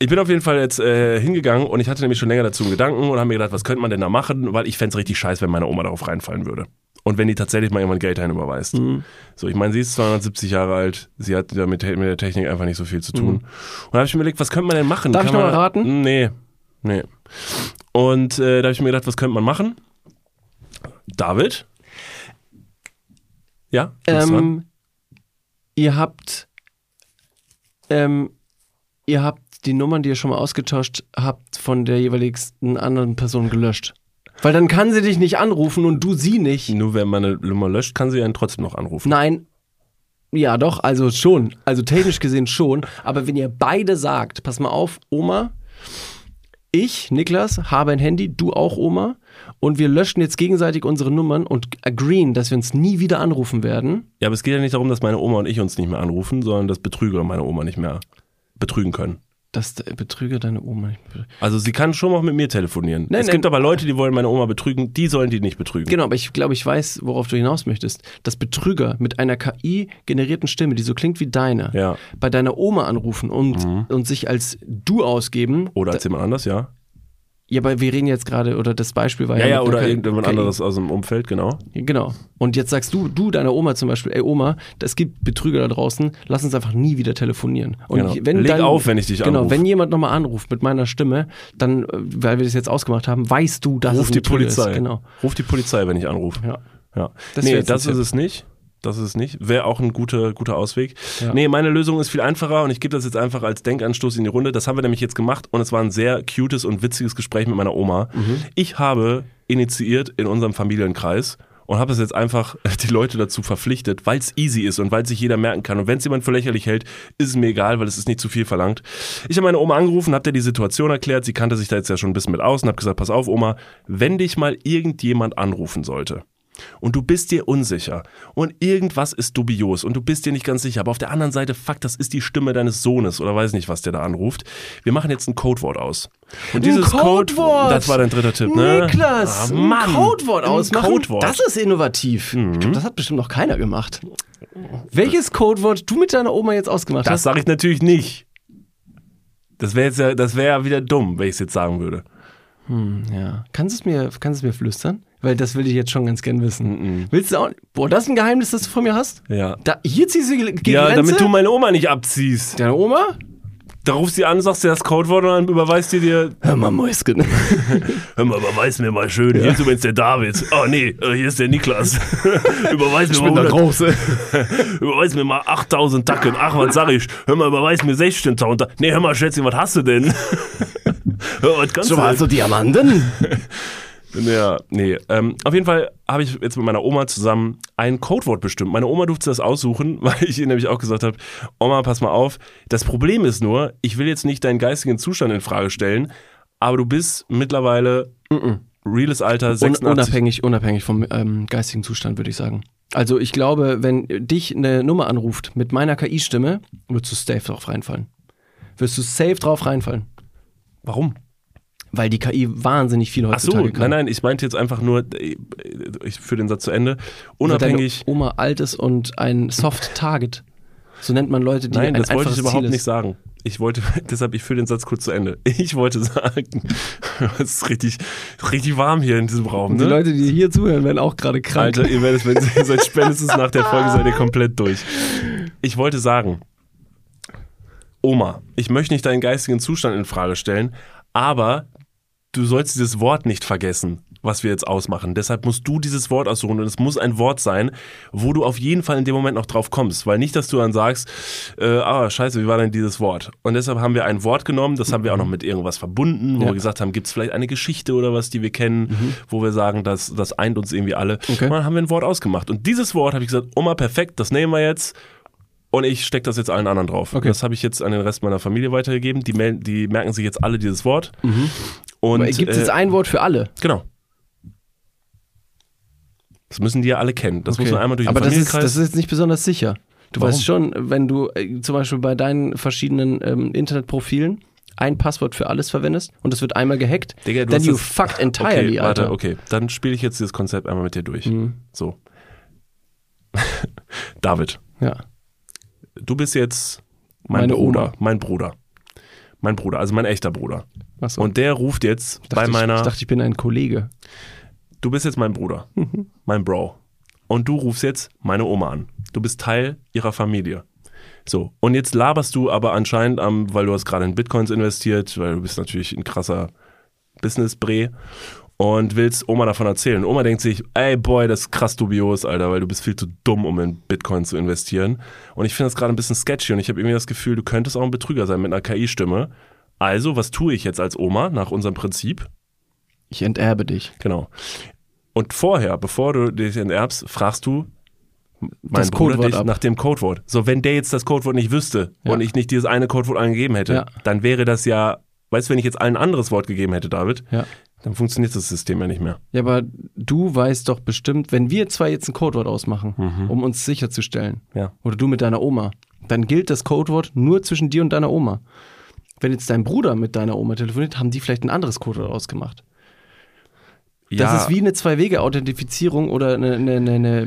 Ich bin auf jeden Fall jetzt äh, hingegangen und ich hatte nämlich schon länger dazu einen Gedanken und habe mir gedacht, was könnte man denn da machen, weil ich fänd's richtig scheiße, wenn meine Oma darauf reinfallen würde. Und wenn die tatsächlich mal jemand Geld dahin überweist. Mhm. So, ich meine, sie ist 270 Jahre alt, sie hat damit mit der Technik einfach nicht so viel zu tun. Und da habe ich mir überlegt, was könnte man denn machen? Mhm. Darf Kann ich mal raten? Nee, nee. Und äh, da habe ich mir gedacht, was könnte man machen? David? Ja? Ähm, ihr habt, ähm, ihr habt die Nummern, die ihr schon mal ausgetauscht habt, von der jeweiligen anderen Person gelöscht. Weil dann kann sie dich nicht anrufen und du sie nicht. Nur wenn man eine Nummer löscht, kann sie einen trotzdem noch anrufen. Nein. Ja, doch, also schon. Also technisch gesehen schon. Aber wenn ihr beide sagt, pass mal auf, Oma, ich, Niklas, habe ein Handy, du auch, Oma, und wir löschen jetzt gegenseitig unsere Nummern und agreeen, dass wir uns nie wieder anrufen werden. Ja, aber es geht ja nicht darum, dass meine Oma und ich uns nicht mehr anrufen, sondern dass Betrüger meine Oma nicht mehr betrügen können. Dass der Betrüger deine Oma nicht betrügt. Also sie kann schon noch mit mir telefonieren. Nein, es nein. gibt aber Leute, die wollen meine Oma betrügen, die sollen die nicht betrügen. Genau, aber ich glaube, ich weiß, worauf du hinaus möchtest. Dass Betrüger mit einer KI-generierten Stimme, die so klingt wie deine, Ja. bei deiner Oma anrufen und, und sich als du ausgeben. Oder als jemand anders, ja. Ja, aber wir reden jetzt gerade, oder das Beispiel war Ja, ja. ja, oder irgendjemand anderes aus dem Umfeld, genau. Genau. Und jetzt sagst du, du deiner Oma zum Beispiel, ey Oma, es gibt Betrüger da draußen, lass uns einfach nie wieder telefonieren. Und Genau. wenn Leg dann, auf, wenn ich dich Genau, anrufe. wenn jemand nochmal anruft mit meiner Stimme, dann, äh, weil wir das jetzt ausgemacht haben, weißt du, dass Ruf es die Polizei. Ist. Genau. Ruf die Polizei, wenn ich anrufe. Ja. Ja. Das nee, das ist es nicht. Das ist es nicht. Wäre auch ein guter, guter Ausweg. Ja. Nee, meine Lösung ist viel einfacher und ich gebe das jetzt einfach als Denkanstoß in die Runde. Das haben wir nämlich jetzt gemacht und es war ein sehr cutes und witziges Gespräch mit meiner Oma. Mhm. Ich habe initiiert in unserem Familienkreis und habe das jetzt einfach die Leute dazu verpflichtet, weil es easy ist und weil sich jeder merken kann. Und wenn es jemand für lächerlich hält, ist es mir egal, weil es ist nicht zu viel verlangt. Ich habe meine Oma angerufen, habe dir die Situation erklärt. Sie kannte sich da jetzt ja schon ein bisschen mit aus und habe gesagt, pass auf, Oma, wenn dich mal irgendjemand anrufen sollte, und du bist dir unsicher und irgendwas ist dubios und du bist dir nicht ganz sicher, aber auf der anderen Seite, fuck, das ist die Stimme deines Sohnes oder weiß nicht, was der da anruft. Wir machen jetzt ein Codewort aus. Und dieses Codewort! das war dein dritter Tipp, ne? Niklas, ah, Mann, ein Codewort ein ausmachen, Codewort. Mhm. das ist innovativ. Ich glaub, das hat bestimmt noch keiner gemacht. Welches Codewort du mit deiner Oma jetzt ausgemacht das hast? sage ich natürlich nicht. Das wäre ja, das wäre ja wieder dumm, wenn ich es jetzt sagen würde. Ja. Kannst du es mir, kannst du es mir flüstern? Weil das will ich jetzt schon ganz gern wissen. Willst du auch? Boah, das ist ein Geheimnis, das du von mir hast? Ja. Da, hier ziehst du gegen Ja, Grenze? damit du meine Oma nicht abziehst. Deine Oma? Da rufst du an, sagst dir das Codewort und dann überweist die dir, Hör mal, Mäusken. hör mal, überweis mir mal schön. Hier ist übrigens der David. Oh nee, äh, hier ist der Niklas. überweis mir mal 100 Große. Überweis mir mal 8000 Tacken. Ach, was sag ich? Hör mal, überweis mir 16.000 Tacken. Nee, hör mal, Schätzchen, was hast du denn? hör, was kannst Schon du mal denn? so Diamanten? Ja, nee. Ähm, auf jeden Fall habe ich jetzt mit meiner Oma zusammen ein Codewort bestimmt. Meine Oma durfte das aussuchen, weil ich ihr nämlich auch gesagt habe, Oma, pass mal auf. Das Problem ist nur, ich will jetzt nicht deinen geistigen Zustand in Frage stellen, aber du bist mittlerweile reales Alter Un 86. unabhängig, unabhängig vom ähm, geistigen Zustand, würde ich sagen. Also ich glaube, wenn dich eine Nummer anruft mit meiner KI-Stimme, wirst du safe drauf reinfallen. Wirst du safe drauf reinfallen. Warum? Weil die KI wahnsinnig viel Ach so, heutzutage kann. nein, nein, ich meinte jetzt einfach nur, äh, ich führe den Satz zu Ende, deine unabhängig. Oma alt ist und ein Soft-Target. So nennt man Leute, die Nein, ein das wollte ich überhaupt nicht sagen. Ich wollte, deshalb, ich führe den Satz kurz zu Ende. Ich wollte sagen, es ist richtig, richtig warm hier in diesem Raum, Die ne? Leute, die hier zuhören, werden auch gerade krank. Alter, ihr werdet, wenn ihr seid spätestens nach der Folge seid ihr komplett durch. Ich wollte sagen, Oma, ich möchte nicht deinen geistigen Zustand in Frage stellen, aber du sollst dieses Wort nicht vergessen, was wir jetzt ausmachen. Deshalb musst du dieses Wort aussuchen und es muss ein Wort sein, wo du auf jeden Fall in dem Moment noch drauf kommst, weil nicht, dass du dann sagst, äh, ah, scheiße, wie war denn dieses Wort? Und deshalb haben wir ein Wort genommen, das haben wir auch noch mit irgendwas verbunden, wo Ja. wir gesagt haben, gibt es vielleicht eine Geschichte oder was, die wir kennen, wo wir sagen, das, das eint uns irgendwie alle. Okay. Und dann haben wir ein Wort ausgemacht. Und dieses Wort habe ich gesagt, Oma, perfekt, das nehmen wir jetzt. Und ich stecke das jetzt allen anderen drauf. Okay. Das habe ich jetzt an den Rest meiner Familie weitergegeben. Die, mel- die merken sich jetzt alle dieses Wort. Und Gibt es äh, jetzt ein Wort für alle? Genau. Das müssen die ja alle kennen. Das muss Okay. man einmal durch den Aber das ist, das ist jetzt nicht besonders sicher. Du Warum? weißt schon, wenn du äh, zum Beispiel bei deinen verschiedenen ähm, Internetprofilen ein Passwort für alles verwendest und es wird einmal gehackt, Digga, then you das- fucked entirely, okay, warte, Alter. okay. Dann spiele ich jetzt dieses Konzept einmal mit dir durch. Mhm. So. David, Ja. Du bist jetzt mein Meine Bruder. Oma. Mein Bruder. Mein Bruder, also mein echter Bruder. Achso. Und der ruft jetzt dachte bei ich, meiner. Ich dachte, ich bin ein Kollege. du bist jetzt mein Bruder. mein Bro. Und du rufst jetzt meine Oma an. Du bist Teil ihrer Familie. So, und jetzt laberst du aber anscheinend am, weil du hast gerade in Bitcoins investiert, weil du bist natürlich ein krasser Business-Bre und willst Oma davon erzählen. Oma denkt sich, ey Boy, das ist krass dubios, Alter, weil du bist viel zu dumm, um in Bitcoin zu investieren. Und ich finde das gerade ein bisschen sketchy und ich habe irgendwie das Gefühl, du könntest auch ein Betrüger sein mit einer KI-Stimme. Also, was tue ich jetzt als Oma nach unserem Prinzip? Ich enterbe dich. Genau. Und vorher, bevor du dich enterbst, fragst du meinen Das Bruder dich ab. nach dem Codewort. So, wenn der jetzt das Codewort nicht wüsste Ja. und ich nicht dieses eine Codewort angegeben hätte, Ja. dann wäre das ja, weißt du, wenn ich jetzt allen ein anderes Wort gegeben hätte, David, Ja. Dann funktioniert das System ja nicht mehr. Ja, aber du weißt doch bestimmt, wenn wir zwei jetzt ein Codewort ausmachen, Mhm. um uns sicherzustellen, Ja. oder du mit deiner Oma, dann gilt das Codewort nur zwischen dir und deiner Oma. Wenn jetzt dein Bruder mit deiner Oma telefoniert, haben die vielleicht ein anderes Codewort ausgemacht. Das ja, ist wie eine Zwei-Wege-Authentifizierung oder eine, eine, eine,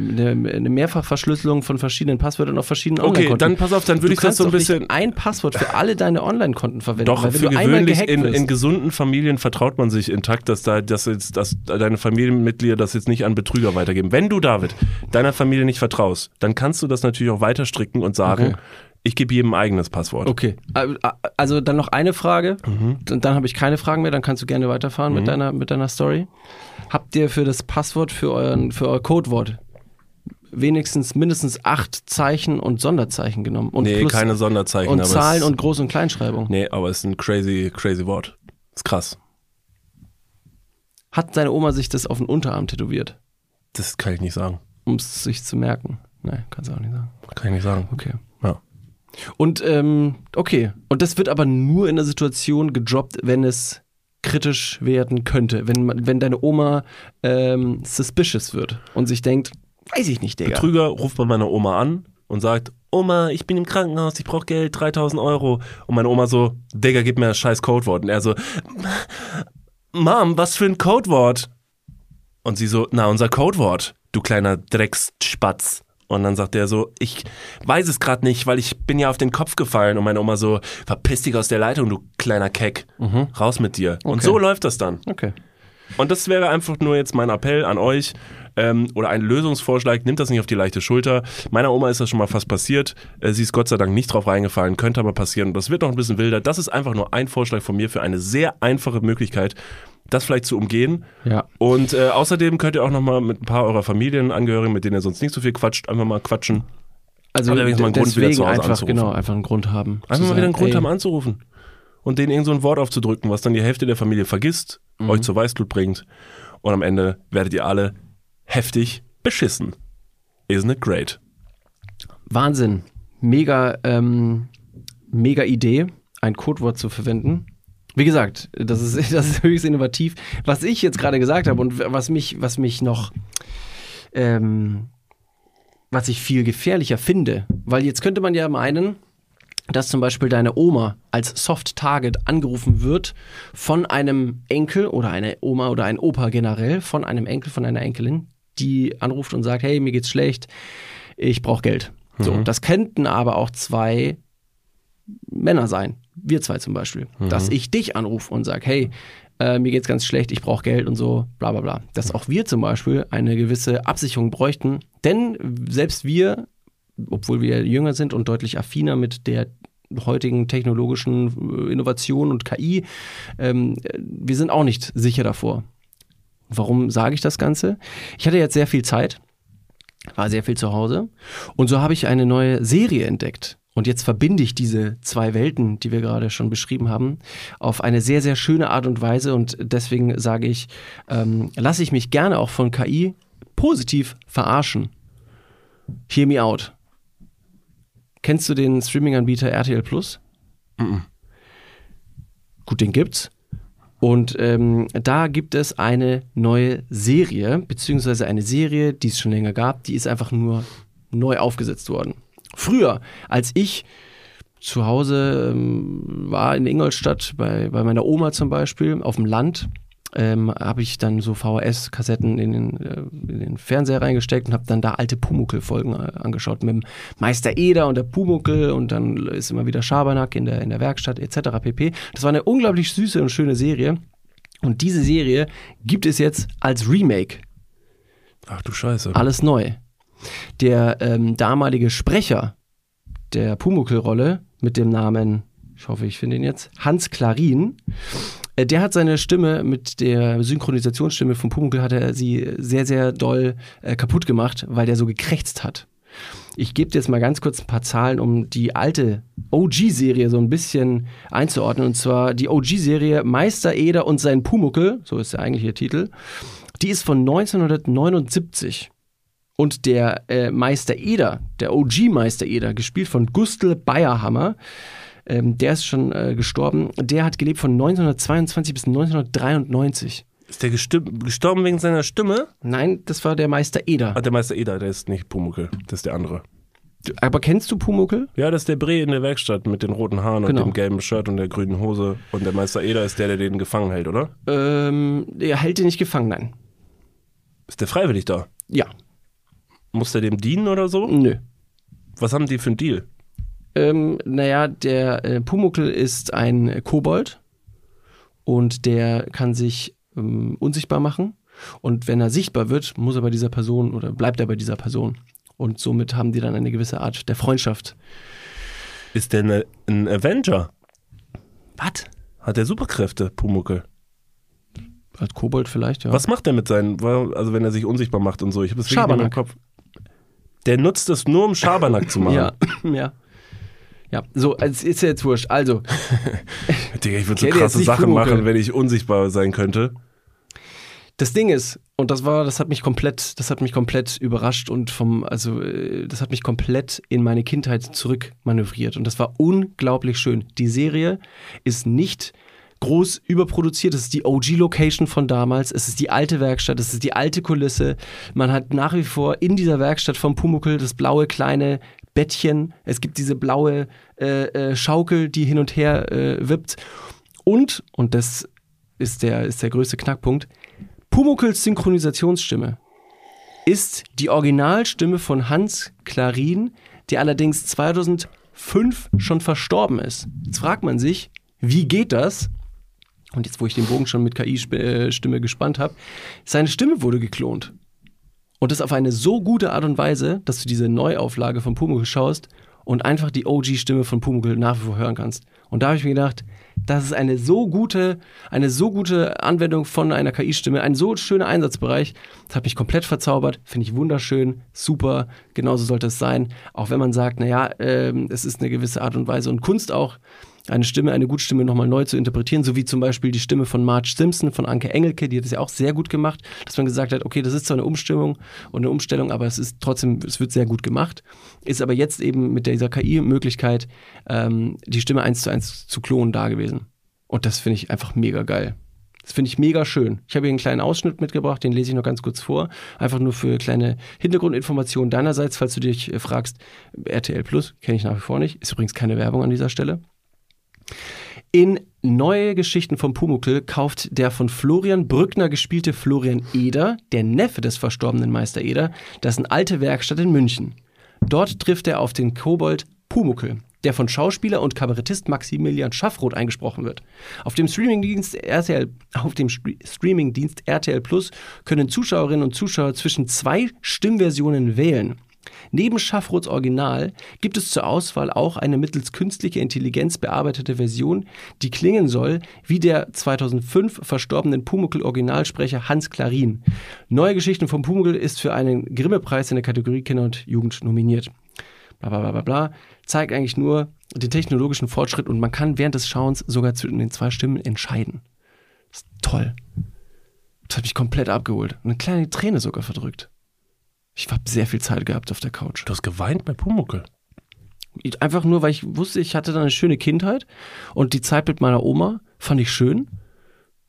eine, Mehrfachverschlüsselung von verschiedenen Passwörtern auf verschiedenen Okay, Online-Konten. dann pass auf, dann würde ich das so ein bisschen. ein Passwort für alle deine Online-Konten verwenden. Doch, für gewöhnlich in, in gesunden Familien vertraut man sich intakt, dass da dass jetzt, dass deine Familienmitglieder das jetzt nicht an Betrüger weitergeben. Wenn du, David, deiner Familie nicht vertraust, dann kannst du das natürlich auch weiter stricken und sagen, Okay. ich gebe jedem ein eigenes Passwort. Okay, also dann noch eine Frage, Mhm. dann, dann habe ich keine Fragen mehr, dann kannst du gerne weiterfahren mit, deiner, mit deiner Story. Habt ihr für das Passwort, für, euren, für euer Codewort wenigstens mindestens acht Zeichen und Sonderzeichen genommen? Und nee, plus- keine Sonderzeichen. und Zahlen und Groß- und Kleinschreibung. Nee, aber es ist ein crazy, crazy Wort. Ist krass. Hat deine Oma sich das auf den Unterarm tätowiert, Das kann ich nicht sagen. um es sich zu merken? Nein, kannst du auch nicht sagen. Kann ich nicht sagen. Okay. Ja. Und ähm, okay. Und das wird aber nur in der Situation gedroppt, wenn es kritisch werden könnte. Wenn, wenn deine Oma ähm, suspicious wird und sich denkt, weiß ich nicht, Digga. Betrüger ruft bei meiner Oma an und sagt, Oma, ich bin im Krankenhaus, ich brauche Geld, 3000 Euro. Und meine Oma so, Digga, gib mir das scheiß Codewort. Und er so, Mom, was für ein Codewort? Und sie so, na, unser Codewort, du kleiner Drecksspatz. Und dann sagt er so, ich weiß es gerade nicht, weil ich bin ja auf den Kopf gefallen. Und meine Oma so, verpiss dich aus der Leitung, du kleiner Keck. Raus mit dir. Und Okay. so läuft das dann. Okay. Und das wäre einfach nur jetzt mein Appell an euch ähm, oder ein Lösungsvorschlag. Nimmt das nicht auf die leichte Schulter. Meiner Oma ist das schon mal fast passiert. Äh, sie ist Gott sei Dank nicht drauf reingefallen, könnte aber passieren. Und das wird noch ein bisschen wilder. Das ist einfach nur ein Vorschlag von mir für eine sehr einfache Möglichkeit, das vielleicht zu umgehen. Ja. Und äh, außerdem könnt ihr auch noch mal mit ein paar eurer Familienangehörigen, mit denen ihr sonst nicht so viel quatscht, einfach mal quatschen. Also mal einen Grund, wieder zu Hause einfach, anzurufen. genau, einfach einen Grund haben. Einfach mal wieder einen Grund ey, haben anzurufen. Und denen irgend so ein Wort aufzudrücken, was dann die Hälfte der Familie vergisst, Mhm. euch zur Weißglut bringt. Und am Ende werdet ihr alle heftig beschissen. Isn't it great? Wahnsinn. Mega, ähm, mega Idee, ein Codewort zu verwenden. Wie gesagt, das ist, das ist höchst innovativ. Was ich jetzt gerade gesagt habe und was mich, was mich noch, ähm, was ich viel gefährlicher finde, weil jetzt könnte man ja meinen, dass zum Beispiel deine Oma als Soft Target angerufen wird von einem Enkel oder einer Oma oder ein Opa generell, von einem Enkel, von einer Enkelin, die anruft und sagt, hey, mir geht's schlecht, ich brauche Geld. So, das könnten aber auch zwei Männer sein. Wir zwei zum Beispiel. Dass ich dich anrufe und sage, hey, äh, mir geht's ganz schlecht, ich brauche Geld und so, bla bla bla. Dass auch wir zum Beispiel eine gewisse Absicherung bräuchten. Denn selbst wir, obwohl wir jünger sind und deutlich affiner mit der heutigen technologischen äh, Innovation und KI, ähm, äh, wir sind auch nicht sicher davor. Warum sage ich das Ganze? Ich hatte jetzt sehr viel Zeit, war sehr viel zu Hause und so habe ich eine neue Serie entdeckt. Und jetzt verbinde ich diese zwei Welten, die wir gerade schon beschrieben haben, auf eine sehr, sehr schöne Art und Weise. Und deswegen sage ich, ähm, lasse ich mich gerne auch von KI positiv verarschen. Hear me out. Kennst du den Streaming-Anbieter RTL Plus? Gut, den gibt's. Und ähm, da gibt es eine neue Serie, beziehungsweise eine Serie, die es schon länger gab, die ist einfach nur neu aufgesetzt worden. Früher, als ich zu Hause ähm, war in Ingolstadt, bei, bei meiner Oma zum Beispiel, auf dem Land, ähm, habe ich dann so VHS-Kassetten in, den, äh, in den Fernseher reingesteckt und habe dann da alte Pumuckl-Folgen äh, angeschaut mit dem Meister Eder und der Pumuckl und dann ist immer wieder Schabernack in der, in der Werkstatt etc. pp. Das war eine unglaublich süße und schöne Serie. Und diese Serie gibt es jetzt als Remake. Ach du Scheiße. Alles neu. Der ähm, damalige Sprecher der Pumuckl-Rolle mit dem Namen, ich hoffe, ich finde ihn jetzt, Hans Klarin, äh, der hat seine Stimme mit der Synchronisationsstimme von Pumuckl hat er sie sehr, sehr doll äh, kaputt gemacht, weil der so gekrächzt hat. Ich gebe dir jetzt mal ganz kurz ein paar Zahlen, um die alte OG-Serie so ein bisschen einzuordnen. Und zwar die OG-Serie Meister Eder und sein Pumuckel, so ist der eigentliche Titel. Die ist von 1979. Und der äh, Meister Eder, der OG-Meister Eder, gespielt von Gustl Bayerhammer, ähm, der ist schon äh, gestorben. Der hat gelebt von 1922 bis 1993. Ist der gestorben wegen seiner Stimme? Nein, das war der Meister Eder. Ah, der Meister Eder, der ist nicht Pumuckel, das ist der andere. Aber kennst du Pumuckel? Ja, das ist der Bre in der Werkstatt mit den roten Haaren Genau. und dem gelben Shirt und der grünen Hose. Und der Meister Eder ist der, der den gefangen hält, oder? Ähm, er hält ihn nicht gefangen, nein. Ist der freiwillig da? Ja, Muss der dem dienen oder so? nö. Was haben die für einen Deal? Ähm, naja, der äh, Pumuckel ist ein Kobold und der kann sich ähm, unsichtbar machen. Und wenn er sichtbar wird, muss er bei dieser Person oder bleibt er bei dieser Person. Und somit haben die dann eine gewisse Art der Freundschaft. Ist der ne, ein Avenger? Was? Hat der Superkräfte, Pumuckel? Als Kobold vielleicht, ja. Was macht der mit seinen, also wenn er sich unsichtbar macht und so? Ich habe es wirklich im. Kopf. Der nutzt es nur, um Schabernack zu machen. Ja, ja. Ja, so, es ist ja jetzt wurscht. Also, Digga, ich würde so krasse Sachen Pumuckl? machen, wenn ich unsichtbar sein könnte. Das Ding ist, und das war, das hat mich komplett, das hat mich komplett überrascht und vom, also äh, das hat mich komplett in meine Kindheit zurückmanövriert und das war unglaublich schön. Die Serie ist nicht groß überproduziert, es ist die OG-Location von damals, es ist die alte Werkstatt, es ist die alte Kulisse. Man hat nach wie vor in dieser Werkstatt vom Pumuckel das blaue kleine Bettchen, es gibt diese blaue äh, äh, Schaukel, die hin und her äh, wippt und, und das ist der, ist der größte Knackpunkt, Pumuckls Synchronisationsstimme ist die Originalstimme von Hans Klarin, der allerdings 2005 schon verstorben ist. Jetzt fragt man sich, wie geht das? Und jetzt, wo ich den Bogen schon mit KI-Stimme gespannt habe, seine Stimme wurde geklont. Und das auf eine so gute Art und Weise, dass du diese Neuauflage von Pumuckl schaust und einfach die OG-Stimme von Pumuckl nach wie vor hören kannst. Und da habe ich mir gedacht, das ist eine so gute, eine so gute Anwendung von einer KI-Stimme, ein so schöner Einsatzbereich. Das hat mich komplett verzaubert, finde ich wunderschön, super, genauso sollte es sein. Auch wenn man sagt, naja, ähm, es ist eine gewisse Art und Weise und Kunst auch, eine Stimme, eine gute Stimme nochmal neu zu interpretieren, so wie zum Beispiel die Stimme von Marge Simpson, von Anke Engelke, die hat das ja auch sehr gut gemacht, dass man gesagt hat, okay, das ist zwar eine Umstimmung und eine Umstellung, aber es ist trotzdem, es wird sehr gut gemacht. Ist aber jetzt eben mit dieser KI-Möglichkeit ähm, die Stimme eins zu eins zu klonen da gewesen. Und das finde ich einfach mega geil. Das finde ich mega schön. Ich habe hier einen kleinen Ausschnitt mitgebracht, den lese ich noch ganz kurz vor. Einfach nur für kleine Hintergrundinformationen deinerseits, falls du dich äh, fragst. RTL Plus kenne ich nach wie vor nicht. Ist übrigens keine Werbung an dieser Stelle. In Neue Geschichten vom Pumuckl kauft der von Florian Brückner gespielte Florian Eder, der Neffe des verstorbenen Meister Eder, dessen alte Werkstatt in München. Dort trifft er auf den Kobold Pumuckl, der von Schauspieler und Kabarettist Maximilian Schaffroth eingesprochen wird. Auf dem Streamingdienst RTL, auf dem Stre- Streamingdienst RTL Plus können Zuschauerinnen und Zuschauer zwischen zwei Stimmversionen wählen. Neben Schaffroths Original gibt es zur Auswahl auch eine mittels künstlicher Intelligenz bearbeitete Version, die klingen soll wie der 2005 verstorbenen Pumuckl-Originalsprecher Hans Klarin. Neue Geschichten vom Pumuckl ist für einen Grimme-Preis in der Kategorie Kinder und Jugend nominiert. Bla bla bla bla bla. Zeigt eigentlich nur den technologischen Fortschritt und man kann während des Schauens sogar zwischen den zwei Stimmen entscheiden. Das ist toll. Das hat mich komplett abgeholt. Eine kleine Träne sogar verdrückt. Ich habe sehr viel Zeit gehabt auf der Couch. Du hast geweint bei Pumuckl. Einfach nur, weil ich wusste, ich hatte da eine schöne Kindheit und die Zeit mit meiner Oma fand ich schön.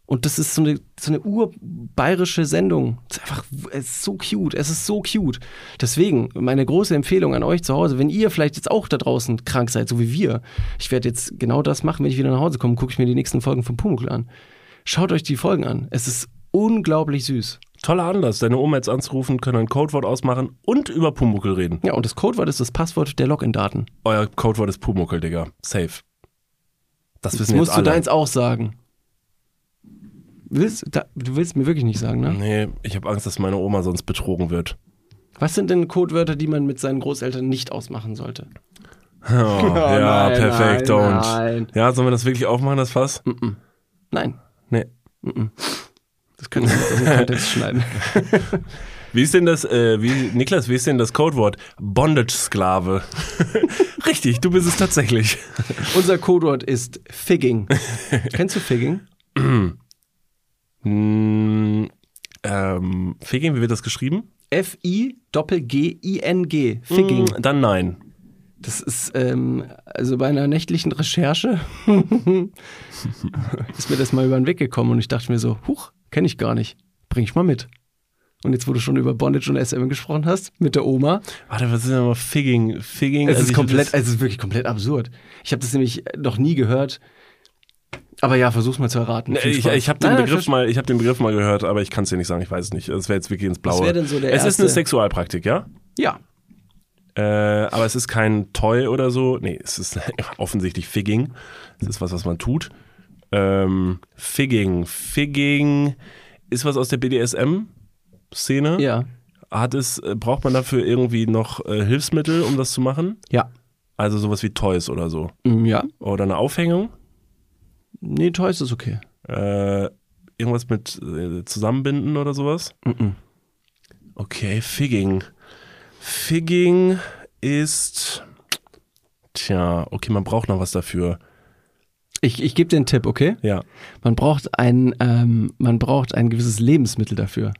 Und das ist so eine, so eine urbayerische Sendung. Es ist einfach, es ist so cute, es ist so cute. Deswegen, meine große Empfehlung an euch zu Hause, wenn ihr vielleicht jetzt auch da draußen krank seid, so wie wir, ich werde jetzt genau das machen, wenn ich wieder nach Hause komme, gucke ich mir die nächsten Folgen von Pumuckl an. Schaut euch die Folgen an. Es ist unglaublich süß. Toller Anlass, deine Oma jetzt anzurufen, können ein Codewort ausmachen und über Pumuckl reden. Ja, und das Codewort ist das Passwort der Login-Daten. Euer Codewort ist Pumuckl, Digga. Safe. Das wissen wir musst jetzt du alle. deins auch sagen. Willst, da, du willst mir wirklich nicht sagen, ne? Nee, ich habe Angst, dass meine Oma sonst betrogen wird. Was sind denn Codewörter, die man mit seinen Großeltern nicht ausmachen sollte? Oh, ja, nein, perfekt, nein, don't. nein. Ja, sollen wir das wirklich aufmachen, das Fass? Nein, Nee. Das können nicht aus dem Kontext schneiden. Wie ist denn das, äh, wie, Niklas, wie ist denn das Codewort? Bondage-Sklave. Richtig, du bist es tatsächlich. Unser Codewort ist Figging. Kennst du Figging? Hm, ähm, Figging, wie wird das geschrieben? F-I-G-G-I-N-G. Figging. Hm, dann nein. Das ist, ähm, also bei einer nächtlichen Recherche ist mir das mal über den Weg gekommen und ich dachte mir so, huch, kenne ich gar nicht. Bring ich mal mit. Und jetzt, wo du schon über Bondage und SM gesprochen hast, mit der Oma, Warte, was ist denn nochmal Figging? Figging? es also ist ich- komplett, also es ist wirklich komplett absurd. Ich habe das nämlich noch nie gehört. Aber ja, versuch's mal zu erraten. Viel ich, Spaß. ich habe den Nein, Begriff mal, ich habe den Begriff mal gehört, aber ich kann es dir nicht sagen. Ich weiß es nicht. Das wäre jetzt wirklich ins Blaue. Was denn so der es ist eine erste- Sexualpraktik, ja. Ja. Äh, aber es ist kein Toy oder so. Nee, es ist offensichtlich Figging. Es ist was, was man tut. Ähm, Figging. Figging ist was aus der BDSM-Szene. Ja. Hat es, äh, braucht man dafür irgendwie noch äh, Hilfsmittel, um das zu machen? Ja. Also sowas wie Toys oder so. Mm, Ja. Oder eine Aufhängung? Nee, Toys ist okay. Äh, irgendwas mit äh, Zusammenbinden oder sowas? Mhm. Okay, Figging. Figging ist. Tja, okay, man braucht noch was dafür. Ich, ich gebe dir einen Tipp, okay? Ja. Man braucht ein, ähm, man braucht ein gewisses Lebensmittel dafür.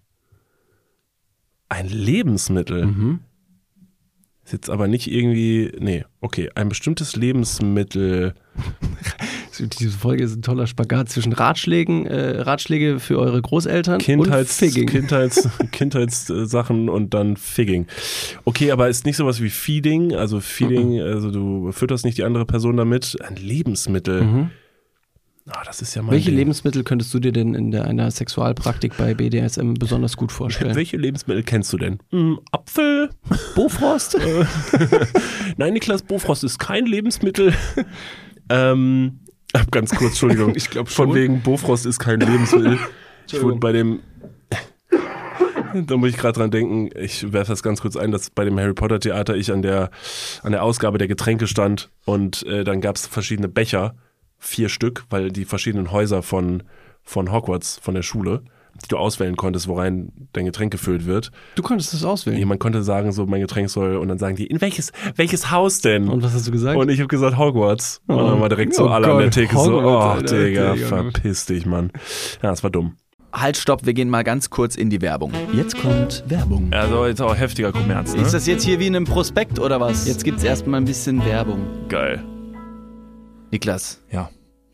Ein Lebensmittel. Mhm. Ist jetzt aber nicht irgendwie. Nee, okay. Ein bestimmtes Lebensmittel. Diese Folge ist ein toller Spagat zwischen Ratschlägen, äh, Ratschläge für eure Großeltern Kindheits, und Figging. Kindheits, Kindheitssachen und dann Figging. Okay, aber ist nicht sowas wie Feeding, also Feeding, also du fütterst nicht die andere Person damit. Ein Lebensmittel. Mhm. Ah, das ist ja mein Welche Ding. Lebensmittel könntest du dir denn in der, einer Sexualpraktik bei BDSM besonders gut vorstellen? Welche Lebensmittel kennst du denn? Hm, Apfel? Bofrost? Nein, Niklas, Bofrost ist kein Lebensmittel. ähm, ab ganz kurz, Entschuldigung. Ich glaub Von schon. wegen Bofrost ist kein Lebensmittel. ich wurde bei dem. Da muss ich gerade dran denken, ich werfe das ganz kurz ein, dass bei dem Harry Potter Theater ich an der, an der Ausgabe der Getränke stand und äh, dann gab es verschiedene Becher, vier Stück, weil die verschiedenen Häuser von, von Hogwarts, von der Schule, die du auswählen konntest, worein dein Getränk gefüllt wird. Du konntest das auswählen. Jemand konnte sagen, so mein Getränk soll und dann sagen die, in welches, welches Haus denn? Und was hast du gesagt? Und ich habe gesagt Hogwarts. Und dann war direkt so Oh alle an der Theke so, oh Alter, Digga, Digga. verpiss dich, Mann. Ja, das war dumm. Halt, stopp, wir gehen mal ganz kurz in die Werbung. Jetzt kommt Werbung. Also jetzt auch heftiger Kommerz, ne? Ist das jetzt hier wie in einem Prospekt oder was? Jetzt gibt's erstmal ein bisschen Werbung. geil? Niklas, Ja.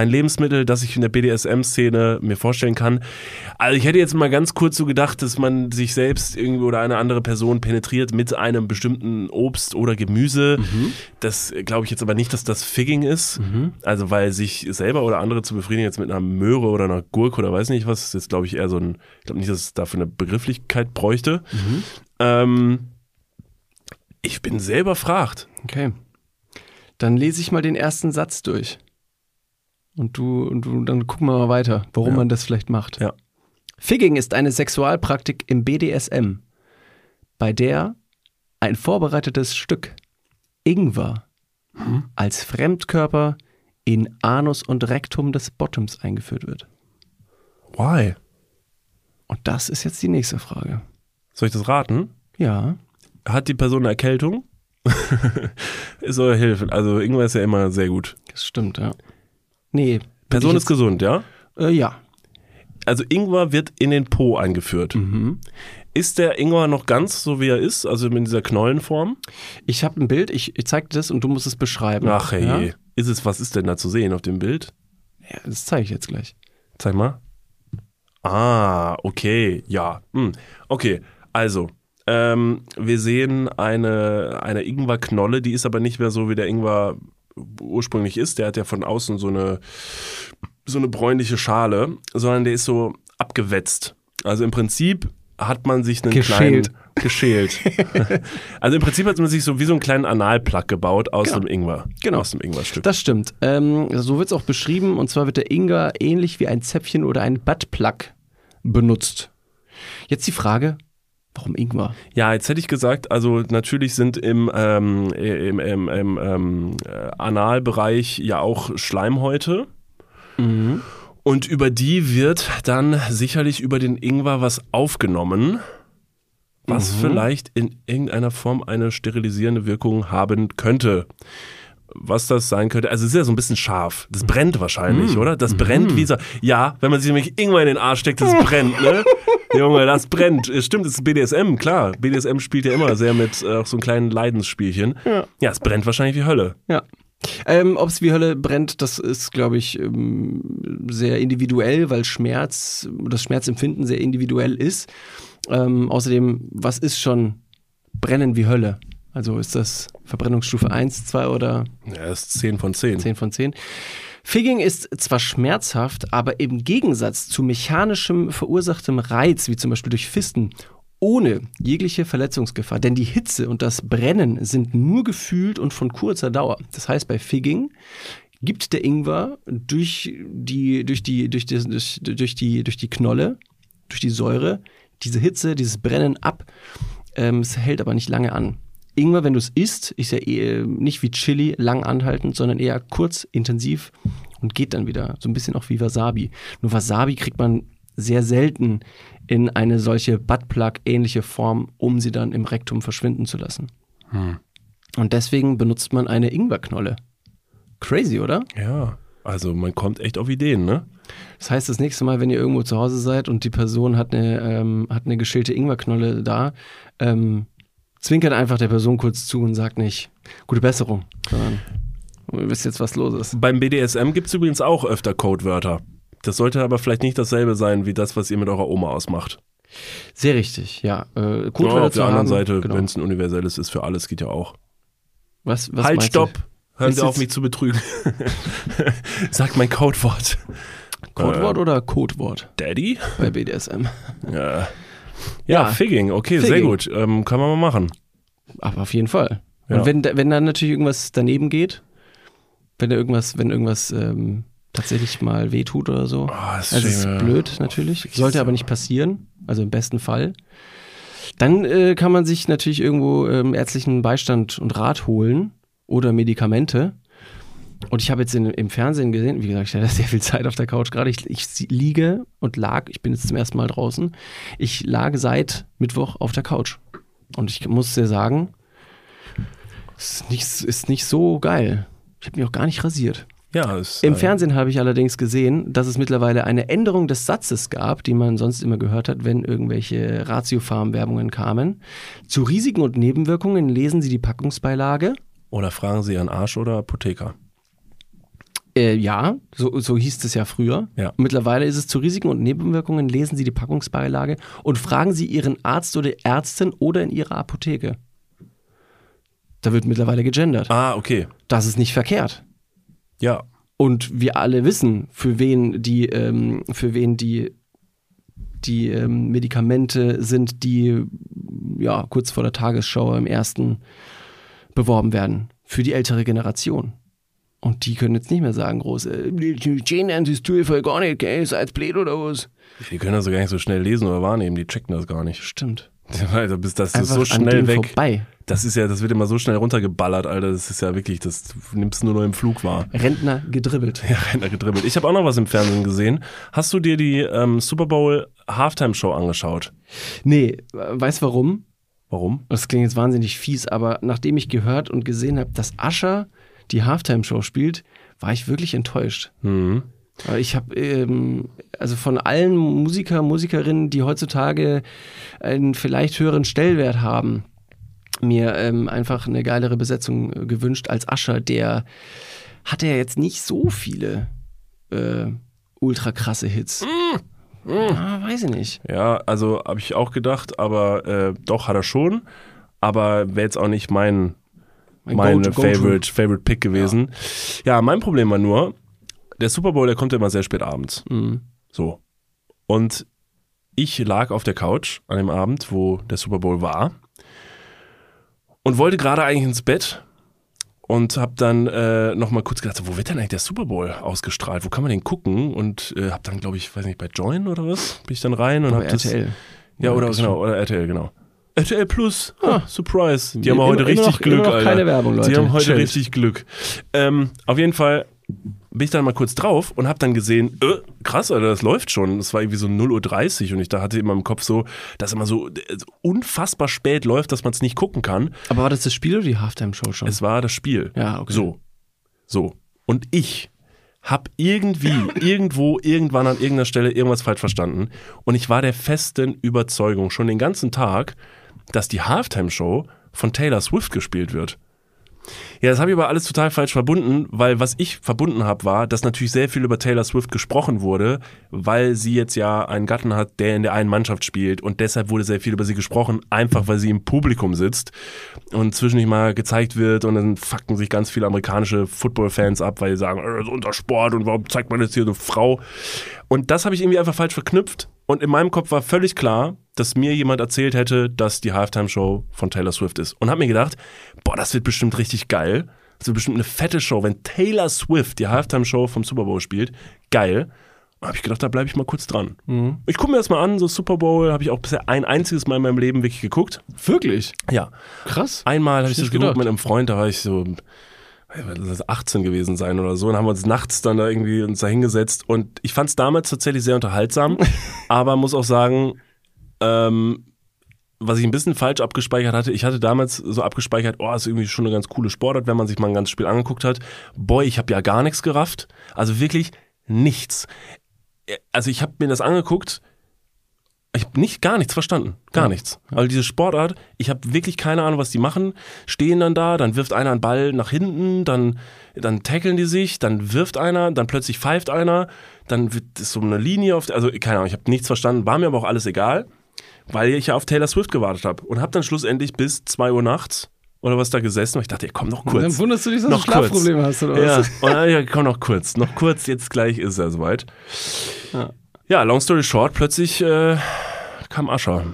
Ein Lebensmittel, das ich in der BDSM-Szene mir vorstellen kann. Also ich hätte jetzt mal ganz kurz so gedacht, dass man sich selbst irgendwie oder eine andere Person penetriert mit einem bestimmten Obst oder Gemüse. Das glaube ich jetzt aber nicht, dass das Figging ist. Also weil sich selber oder andere zu befriedigen jetzt mit einer Möhre oder einer Gurke oder weiß nicht was, ist jetzt glaube ich eher so ein, ich glaube nicht, dass es dafür eine Begrifflichkeit bräuchte. Ähm, ich bin selber fragt. Okay. Dann lese ich mal den ersten Satz durch. Und du, und du dann gucken wir mal weiter, warum Ja. man das vielleicht macht. Ja. Figging ist eine Sexualpraktik im BDSM, bei der ein vorbereitetes Stück Ingwer als Fremdkörper in Anus und Rektum des Bottoms eingeführt wird. Why? Und das ist jetzt die nächste Frage. Soll ich das raten? Ja. Hat die Person eine Erkältung? ist eure Hilfe. Also irgendwann ist ja immer sehr gut. Das stimmt, ja. Nee. Person ist gesund, ja? äh, Ja. Also Ingwer wird in den Po eingeführt. Mhm. Ist der Ingwer noch ganz so, wie er ist? Also in dieser Knollenform? Ich habe ein Bild, ich, ich zeig dir das und du musst es beschreiben. Ach hey. Ja, Ist es, was ist denn da zu sehen auf dem Bild? ja das zeige ich jetzt gleich. Zeig mal. Ah, okay, ja. Hm. Okay, also, ähm, wir sehen eine, eine Ingwerknolle, die ist aber nicht mehr so, wie der Ingwer ursprünglich ist. Der hat ja von außen so eine, so eine bräunliche Schale, sondern der ist so abgewetzt. Also im Prinzip hat man sich einen Geschält. kleinen geschält. also im Prinzip hat man sich so wie so einen kleinen Analplug gebaut aus Genau. dem Ingwer. Genau. Aus dem Ingwerstück. Das stimmt. Ähm, so wird es auch beschrieben. Und zwar wird der Ingwer ähnlich wie ein Zäpfchen oder ein Buttplug benutzt. Jetzt die Frage, warum Ingwer? Ja, jetzt hätte ich gesagt, also natürlich sind im, ähm, im, im, im ähm, äh, Analbereich ja auch Schleimhäute. Und über die wird dann sicherlich über den Ingwer was aufgenommen, was vielleicht in irgendeiner Form eine sterilisierende Wirkung haben könnte. Was das sein könnte, also es ist ja so ein bisschen scharf. Das brennt wahrscheinlich, oder? Das brennt wie so. Ja, wenn man sich nämlich Ingwer in den Arsch steckt, das brennt, ne? Junge, das brennt. Es Stimmt, es ist BDSM, klar. BDSM spielt ja immer sehr mit äh, so einem kleinen Leidensspielchen. Ja. ja, es brennt wahrscheinlich wie Hölle. Ja. Ähm, Ob es wie Hölle brennt, das ist, glaube ich, ähm, sehr individuell, weil Schmerz, das Schmerzempfinden sehr individuell ist. Ähm, außerdem, was ist schon Brennen wie Hölle? Also ist das Verbrennungsstufe 1, 2 oder Ja, das ist 10 von 10. 10 von 10. Figging ist zwar schmerzhaft, aber im Gegensatz zu mechanischem verursachtem Reiz, wie zum Beispiel durch Fisten, ohne jegliche Verletzungsgefahr. Denn die Hitze und das Brennen sind nur gefühlt und von kurzer Dauer. Das heißt, bei Figging gibt der Ingwer durch die, durch die, durch die, durch, durch die, durch die Knolle, durch die Säure, diese Hitze, dieses Brennen ab. Ähm, es hält aber nicht lange an. Ingwer, wenn du es isst, ist ja eh nicht wie Chili lang anhaltend, sondern eher kurz, intensiv und geht dann wieder. So ein bisschen auch wie Wasabi. Nur Wasabi kriegt man sehr selten in eine solche Buttplug-ähnliche Form, um sie dann im Rektum verschwinden zu lassen. Und deswegen benutzt man eine Ingwerknolle. Crazy, oder? Ja, also man kommt echt auf Ideen, ne? Das heißt, das nächste Mal, wenn ihr irgendwo zu Hause seid und die Person hat eine, ähm, hat eine geschälte Ingwerknolle da, ähm, zwinkert einfach der Person kurz zu und sagt nicht, gute Besserung, sondern ihr wisst jetzt, was los ist. Beim BDSM gibt es übrigens auch öfter Codewörter. Das sollte aber vielleicht nicht dasselbe sein wie das, was ihr mit eurer Oma ausmacht. Sehr richtig, ja. Äh, Ja, Codewörter auf zu der anderen haben, Seite, genau. wenn es ein universelles ist für alles, geht ja auch. was, was halt, meinst stopp! Du? Hören Ist Sie auf, mich zu betrügen. Sag mein Codewort. Codewort oder Codewort Daddy? bei BDSM? Ja. Ja, Ja. Figging, okay, sehr Figging. gut. Ähm, kann man mal machen. Aber auf jeden Fall. Ja. Und wenn, wenn dann natürlich irgendwas daneben geht, wenn da irgendwas, wenn irgendwas ähm, tatsächlich mal wehtut oder so. Oh, das also ist blöd natürlich. Sollte aber nicht passieren. Also im besten Fall. Dann äh, kann man sich natürlich irgendwo ähm, ärztlichen Beistand und Rat holen oder Medikamente. Und ich habe jetzt in, im Fernsehen gesehen, wie gesagt, ich hatte sehr viel Zeit auf der Couch gerade. Ich, ich liege und lag, ich bin jetzt zum ersten Mal draußen, ich lag seit Mittwoch auf der Couch. Und ich muss dir sagen, es ist nicht, ist nicht so geil. Ich habe mich auch gar nicht rasiert. Ja, ist, Im Fernsehen habe ich allerdings gesehen, dass es mittlerweile eine Änderung des Satzes gab, die man sonst immer gehört hat, wenn irgendwelche Ratiofarm-Werbungen kamen. Zu Risiken und Nebenwirkungen lesen Sie die Packungsbeilage. Oder fragen Sie Ihren Arsch oder Apotheker. Äh, ja, so, so hieß es ja früher. Ja. Mittlerweile ist es zu Risiken und Nebenwirkungen, lesen Sie die Packungsbeilage und fragen Sie Ihren Arzt oder Ärztin oder in Ihrer Apotheke. Da wird mittlerweile gegendert. Ah, okay. Das ist nicht verkehrt. Ja. Und wir alle wissen, für wen die, ähm, für wen die, die ähm, Medikamente sind, die ja kurz vor der Tagesschau im ersten beworben werden. Für die ältere Generation. Und die können jetzt nicht mehr sagen, groß, äh, Jane das tue ich voll gar nicht, gell, seid blöd oder was? Die können das so gar nicht so schnell lesen oder wahrnehmen, die checken das gar nicht. Stimmt. Alter, bis das ist Einfach so an schnell weg. vorbei. Das ist ja, das wird immer so schnell runtergeballert, Alter. Das ist ja wirklich, das nimmst du nur noch im Flug wahr. Rentner gedribbelt. Ja, Renner gedribbelt. Ich habe auch noch was im Fernsehen gesehen. Hast du dir die ähm, Super Bowl Halftime Show angeschaut? Nee, weißt warum? Warum? Das klingt jetzt wahnsinnig fies, aber nachdem ich gehört und gesehen habe, dass Ascher die Halftime-Show spielt, war ich wirklich enttäuscht. Mhm. Aber Ich habe ähm, also von allen Musiker, Musikerinnen, die heutzutage einen vielleicht höheren Stellwert haben, mir ähm, einfach eine geilere Besetzung äh, gewünscht als Ascher. Der hatte ja jetzt nicht so viele äh, ultra krasse Hits. Ah, weiß ich nicht. Ja, also habe ich auch gedacht, aber äh, doch hat er schon. Aber wäre jetzt auch nicht mein, Mein. Favorite, Favorite Pick gewesen. Ja. mein Problem war nur, der Super Bowl, der kommt ja immer sehr spät abends. Mhm. So. Und ich lag auf der Couch an dem Abend, wo der Super Bowl war und wollte gerade eigentlich ins Bett und habe dann äh, nochmal kurz gedacht, wo wird denn eigentlich der Super Bowl ausgestrahlt? Wo kann man den gucken? Und äh, habe dann, glaube ich, weiß nicht, bei Join oder was, bin ich dann rein und habe das... Ja, oder genau, oder RTL, genau. RTL Plus, Ah. ah, Surprise. Die Immer- haben heute immer richtig noch- Glück, Alter. keine Werbung, Leute. Die haben heute Chillt. richtig Glück. Ähm, auf jeden Fall bin ich dann mal kurz drauf und habe dann gesehen, äh, krass, Alter, das läuft schon. Es war irgendwie so 0.30 Uhr und ich da hatte immer im Kopf so, dass immer so äh, so unfassbar spät läuft, dass man es nicht gucken kann. Aber war das das Spiel oder die Halftime-Show schon? Es war das Spiel. Ja, okay. So. So. Und ich habe irgendwie, irgendwo, irgendwann an irgendeiner Stelle irgendwas falsch verstanden. Und ich war der festen Überzeugung schon den ganzen Tag, dass die Halftime-Show von Taylor Swift gespielt wird. Ja, das habe ich aber alles total falsch verbunden, weil was ich verbunden habe, war, dass natürlich sehr viel über Taylor Swift gesprochen wurde, weil sie jetzt ja einen Gatten hat, der in der einen Mannschaft spielt und deshalb wurde sehr viel über sie gesprochen, einfach weil sie im Publikum sitzt und zwischendurch mal gezeigt wird und dann fucken sich ganz viele amerikanische Football-Fans ab, weil sie sagen, äh, das ist unser Sport und warum zeigt man jetzt hier eine Frau? Und das habe ich irgendwie einfach falsch verknüpft und in meinem Kopf war völlig klar, dass mir jemand erzählt hätte, dass die Halftime-Show von Taylor Swift ist. Und habe mir gedacht, boah, das wird bestimmt richtig geil. Das wird bestimmt eine fette Show, wenn Taylor Swift die Halftime-Show vom Super Bowl spielt. Geil. Habe ich gedacht, da bleibe ich mal kurz dran. Mhm. Ich gucke mir das mal an, so Super Bowl habe ich auch bisher ein einziges Mal in meinem Leben wirklich geguckt. Wirklich? Ja. Krass. Einmal habe ich das geguckt mit einem Freund, da war ich so, 18 gewesen sein oder so. Und haben wir uns nachts dann da irgendwie uns da hingesetzt. Und ich fand es damals tatsächlich sehr unterhaltsam, aber muss auch sagen, ähm, was ich ein bisschen falsch abgespeichert hatte, ich hatte damals so abgespeichert, oh, ist irgendwie schon eine ganz coole Sportart, wenn man sich mal ein ganzes Spiel angeguckt hat. Boy, ich habe ja gar nichts gerafft. Also wirklich nichts. Also ich habe mir das angeguckt, ich habe nicht gar nichts verstanden, gar nichts. Also diese Sportart, ich habe wirklich keine Ahnung, was die machen. Stehen dann da, dann wirft einer einen Ball nach hinten, dann dann tackeln die sich, dann wirft einer, dann plötzlich pfeift einer, dann wird so eine Linie auf, also keine Ahnung, ich habe nichts verstanden, war mir aber auch alles egal, weil ich ja auf Taylor Swift gewartet habe und habe dann schlussendlich bis 2 Uhr nachts oder was da gesessen und ich dachte, ja, komm noch kurz. Dann wunderst du dich, dass du Noch kurz. Schlafprobleme hast oder Ja, was? und dann, ja, komm noch kurz, noch kurz, jetzt gleich ist er soweit. Ja. Ja, long story short, plötzlich äh, kam Ascher.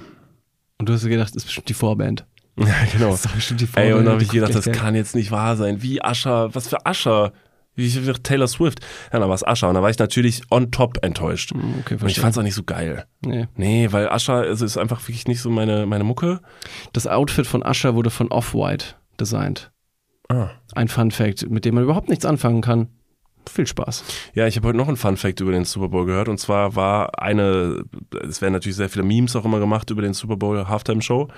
Und du hast gedacht, das ist bestimmt die Vorband. Ja, genau. Das ist doch bestimmt die Ey, Vorband. und dann habe ich gedacht, das kann jetzt nicht wahr sein. Wie Ascher, was für Ascher? Wie wie Taylor Swift. Ja, dann war es Ascher. Und da war ich natürlich on top enttäuscht. Hm, Okay, Und ich fand es auch nicht so geil. Nee. Nee, weil Ascher also ist einfach wirklich nicht so meine, meine Mucke. Das Outfit von Usher wurde von Off-White designt. Ah. Ein Fun Fact, mit dem man überhaupt nichts anfangen kann. Viel Spaß. Ja, ich habe heute noch einen Fun Fact über den Super Bowl gehört. Und zwar war eine, es werden natürlich sehr viele Memes auch immer gemacht über den Super Bowl Halftime Show.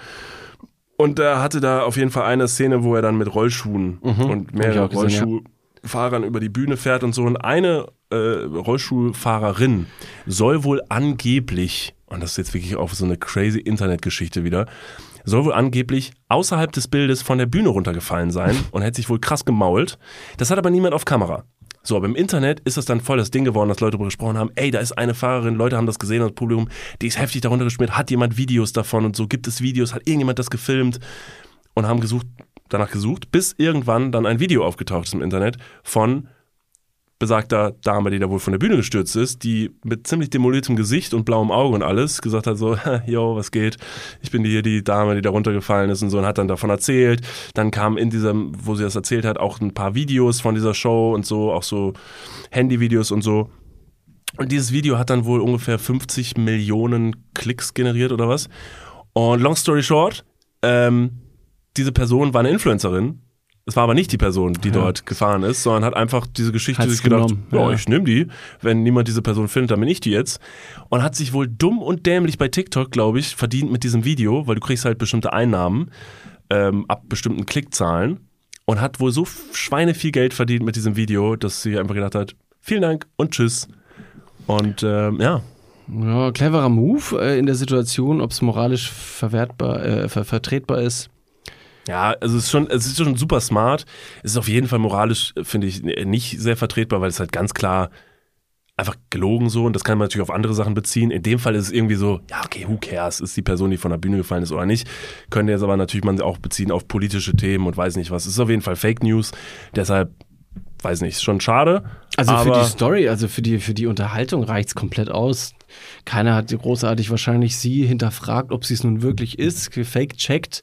Und er hatte da auf jeden Fall eine Szene, wo er dann mit Rollschuhen und Mhm. Ich mehreren gesehen, ja. Rollschuhfahrern über die Bühne fährt und so. Und eine äh, Rollschuhfahrerin soll wohl angeblich, und das ist jetzt wirklich auch so eine crazy Internetgeschichte wieder, soll wohl angeblich außerhalb des Bildes von der Bühne runtergefallen sein und hätte sich wohl krass gemault. Das hat aber niemand auf Kamera. So, aber im Internet ist das dann voll das Ding geworden, dass Leute darüber gesprochen haben, ey, da ist eine Fahrerin, Leute haben das gesehen, das Publikum, die ist heftig darunter geschmiert, hat jemand Videos davon und so, gibt es Videos, hat irgendjemand das gefilmt und haben gesucht, danach gesucht, bis irgendwann dann ein Video aufgetaucht ist im Internet von besagter Dame, die da wohl von der Bühne gestürzt ist, die mit ziemlich demoliertem Gesicht und blauem Auge und alles gesagt hat so, yo, was geht? Ich bin hier die Dame, die da runtergefallen ist und so und hat dann davon erzählt. Dann kam in diesem, wo sie das erzählt hat, auch ein paar Videos von dieser Show und so, auch so Handyvideos und so. Und dieses Video hat dann wohl ungefähr 50 Millionen Klicks generiert oder was. Und long story short, ähm, diese Person war eine Influencerin. Es war aber nicht die Person, die dort gefahren ist, sondern hat einfach diese Geschichte Hat's sich gedacht, ja, ja. ich nehme die. Wenn niemand diese Person findet, dann bin ich die jetzt. Und hat sich wohl dumm und dämlich bei TikTok, glaube ich, verdient mit diesem Video, weil du kriegst halt bestimmte Einnahmen ähm, ab bestimmten Klickzahlen. Und hat wohl so schweine viel Geld verdient mit diesem Video, dass sie einfach gedacht hat, vielen Dank und tschüss. Und ähm, ja, Ja, cleverer Move äh, in der Situation, ob es moralisch verwertbar, äh, ver vertretbar ist. Ja, also es ist schon, es ist schon super smart. Es ist auf jeden Fall moralisch, finde ich, nicht sehr vertretbar, weil es halt ganz klar einfach gelogen so und das kann man natürlich auf andere Sachen beziehen. In dem Fall ist es irgendwie so, ja, okay, who cares, ist die Person, die von der Bühne gefallen ist oder nicht. Könnte jetzt aber natürlich man auch beziehen auf politische Themen und weiß nicht was. Es ist auf jeden Fall Fake News, deshalb weiß nicht, ist schon schade. Also für die Story, also für die, für die Unterhaltung reicht's komplett aus. Keiner hat großartig wahrscheinlich sie hinterfragt, ob sie es nun wirklich ist, gefaked-checkt.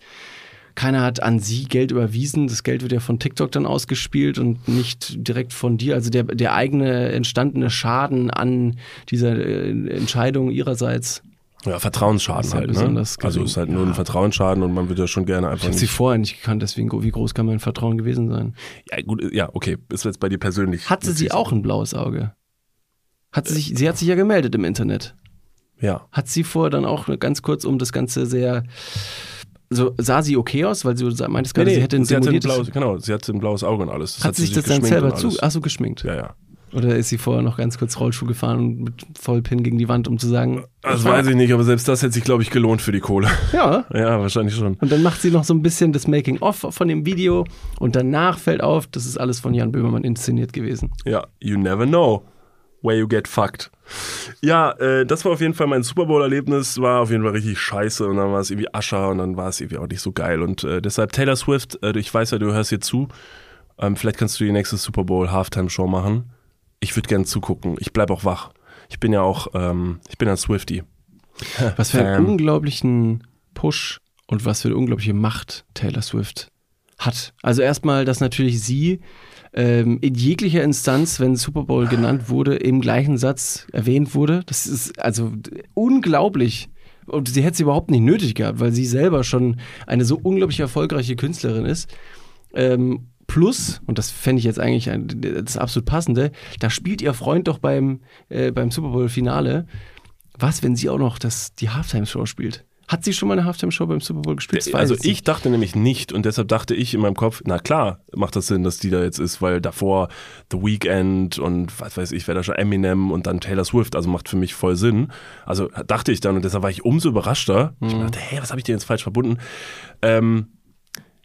Keiner hat an sie Geld überwiesen. Das Geld wird ja von TikTok dann ausgespielt und nicht direkt von dir. Also der, der eigene entstandene Schaden an dieser äh, Entscheidung ihrerseits. ja, Vertrauensschaden ja halt, ne? Also ist halt nur ein Vertrauensschaden und man würde ja schon gerne Ich einfach habe sie vorher nicht gekannt, deswegen wie groß kann mein Vertrauen gewesen sein? Ja, gut, ja, okay, ist jetzt bei dir persönlich. Hatte sie auch ein blaues Auge? Hat sie sich, sie hat sich ja gemeldet im Internet. Ja. Hat sie vorher dann auch ganz kurz um das Ganze sehr. So, sah sie okay aus, weil sa- meintest gerade, sie hätte ein sie hatte ein blaues, genau, sie hatte ein blaues Auge und alles. hat, sie sich das dann selber zu. Achso, geschminkt. Ja, ja. Oder ist sie vorher noch ganz kurz Rollschuh gefahren und mit Vollpin gegen die Wand, um zu sagen. Das weiß ich nicht, aber selbst das hätte sich, glaube ich, gelohnt für die Kohle. Ja. Ja, wahrscheinlich schon. Und dann macht sie noch so ein bisschen das Making-of von dem Video und danach fällt auf, das ist alles von Jan Böhmermann inszeniert gewesen. Ja, you never know where you get fucked. Ja, äh, das war auf jeden Fall mein Super Bowl-Erlebnis. War auf jeden Fall richtig scheiße und dann war es irgendwie Ascher und dann war es irgendwie auch nicht so geil. Und äh, deshalb Taylor Swift, äh, ich weiß ja, du hörst hier zu. Ähm, vielleicht kannst du die nächste Super Bowl Halftime-Show machen. Ich würde gerne zugucken. Ich bleib auch wach. Ich bin ja auch, ähm, ich bin ein Swifty. Was für einen Ähm. unglaublichen Push und was für eine unglaubliche Macht Taylor Swift hat. Also erstmal, dass natürlich sie ähm, in jeglicher Instanz, wenn Super Bowl genannt wurde, im gleichen Satz erwähnt wurde. Das ist also unglaublich. Und sie hätte es überhaupt nicht nötig gehabt, weil sie selber schon eine so unglaublich erfolgreiche Künstlerin ist. Ähm, plus, und das fände ich jetzt eigentlich ein, das absolut passende, da spielt ihr Freund doch beim, äh, beim Super Bowl-Finale. Was, wenn sie auch noch das, die Halftime-Show spielt? Hat sie schon mal eine Halftime-Show beim Super Bowl gespielt? Das Also ich dachte nämlich nicht und deshalb dachte ich in meinem Kopf, na klar, macht das Sinn, dass die da jetzt ist, weil davor The Weeknd und was weiß ich, wer da schon Eminem und dann Taylor Swift, also macht für mich voll Sinn. Also dachte ich dann und deshalb war ich umso überraschter. Ich Mhm. dachte, hey, was habe ich denn jetzt falsch verbunden? Ähm,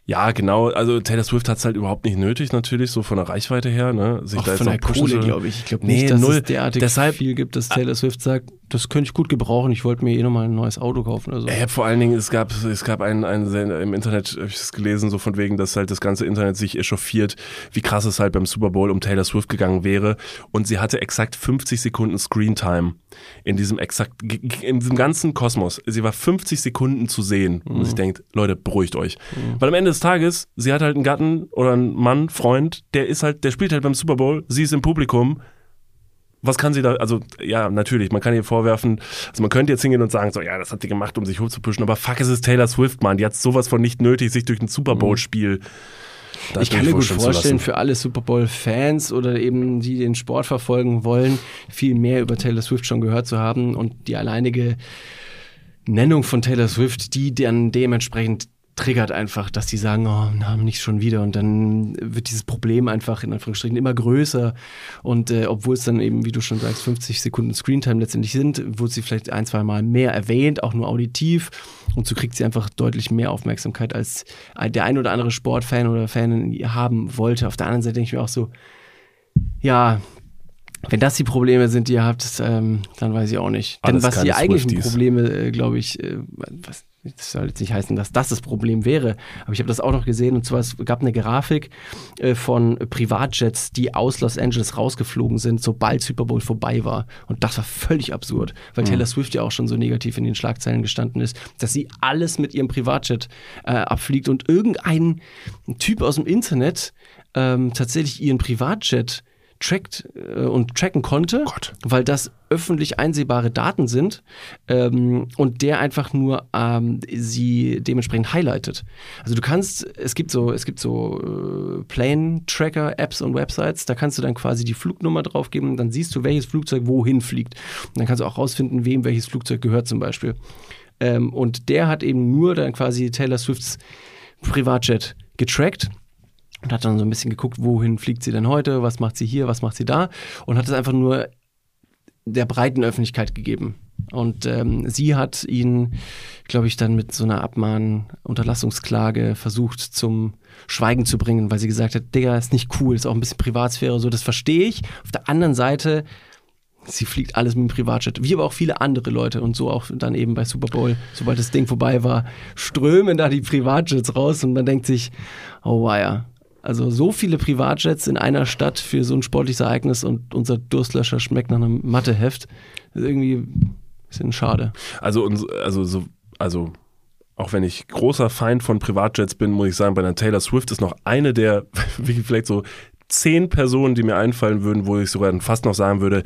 ja, genau, also Taylor Swift hat es halt überhaupt nicht nötig, natürlich, so von der Reichweite her, ne? Sich Auch da jetzt von der Kohle, glaube ich. Ich glaube Nee, nicht, dass null. es derartig Deshalb- viel gibt, dass Taylor Swift sagt, das könnte ich gut gebrauchen. Ich wollte mir eh nochmal ein neues Auto kaufen oder so. Ja, vor allen Dingen, es gab, es gab einen, einen im Internet, habe ich das gelesen, so von wegen, dass halt das ganze Internet sich echauffiert, wie krass es halt beim Super Bowl um Taylor Swift gegangen wäre. Und sie hatte exakt 50 Sekunden Screentime in diesem exakt, in diesem ganzen Kosmos. Sie war 50 Sekunden zu sehen. Und ich denkt, Leute, beruhigt euch. Weil am Ende des Tages, sie hat halt einen Gatten oder einen Mann, Freund, der ist halt, der spielt halt beim Super Bowl, sie ist im Publikum was kann sie da, also ja, natürlich, man kann ihr vorwerfen, also man könnte jetzt hingehen und sagen, so, ja, das hat sie gemacht, um sich hochzupuschen, aber fuck, es ist Taylor Swift, Mann, die hat sowas von nicht nötig, sich durch ein Super Bowl-Spiel da Ich kann mir gut vorstellen, für alle Super Bowl-Fans oder eben die den Sport verfolgen wollen, viel mehr über Taylor Swift schon gehört zu haben und die alleinige Nennung von Taylor Swift, die dann dementsprechend triggert einfach, dass die sagen, oh, na, nicht schon wieder und dann wird dieses Problem einfach in Anführungsstrichen immer größer und äh, obwohl es dann eben, wie du schon sagst, 50 Sekunden Screentime letztendlich sind, wurde sie vielleicht ein, zwei Mal mehr erwähnt, auch nur auditiv und so kriegt sie einfach deutlich mehr Aufmerksamkeit, als der ein oder andere Sportfan oder Fanin haben wollte. Auf der anderen Seite denke ich mir auch so, ja, wenn das die Probleme sind, die ihr habt, ähm, dann weiß ich auch nicht. Alles Denn was die eigentlichen. Probleme, äh, glaube ich, äh, was, das soll jetzt nicht heißen, dass das das Problem wäre, aber ich habe das auch noch gesehen und zwar es gab eine Grafik äh, von Privatjets, die aus Los Angeles rausgeflogen sind, sobald Super Bowl vorbei war. Und das war völlig absurd, weil Taylor Swift ja auch schon so negativ in den Schlagzeilen gestanden ist, dass sie alles mit ihrem Privatjet äh, abfliegt und irgendein Typ aus dem Internet ähm, tatsächlich ihren Privatjet trackt äh, und tracken konnte, Gott. weil das öffentlich einsehbare Daten sind ähm, und der einfach nur ähm, sie dementsprechend highlightet. Also du kannst, es gibt so, es gibt so äh, Plane-Tracker-Apps und Websites, da kannst du dann quasi die Flugnummer draufgeben und dann siehst du, welches Flugzeug wohin fliegt. Und dann kannst du auch rausfinden, wem welches Flugzeug gehört zum Beispiel. Ähm, und der hat eben nur dann quasi Taylor Swifts Privatjet getrackt und hat dann so ein bisschen geguckt, wohin fliegt sie denn heute, was macht sie hier, was macht sie da und hat es einfach nur der breiten Öffentlichkeit gegeben. Und ähm, sie hat ihn, glaube ich, dann mit so einer Abmahn-Unterlassungsklage versucht zum Schweigen zu bringen, weil sie gesagt hat, Digga, ist nicht cool, ist auch ein bisschen Privatsphäre, so, das verstehe ich. Auf der anderen Seite, sie fliegt alles mit dem Privatjet, wie aber auch viele andere Leute und so auch dann eben bei Super Bowl, sobald das Ding vorbei war, strömen da die Privatjets raus und man denkt sich, oh weia. Also so viele Privatjets in einer Stadt für so ein sportliches Ereignis und unser Durstlöscher schmeckt nach einem Matheheft. Das ist irgendwie ein bisschen schade. Also, also, so, also, auch wenn ich großer Feind von Privatjets bin, muss ich sagen, bei einer Taylor Swift ist noch eine der, wie vielleicht so zehn Personen, die mir einfallen würden, wo ich sogar fast noch sagen würde,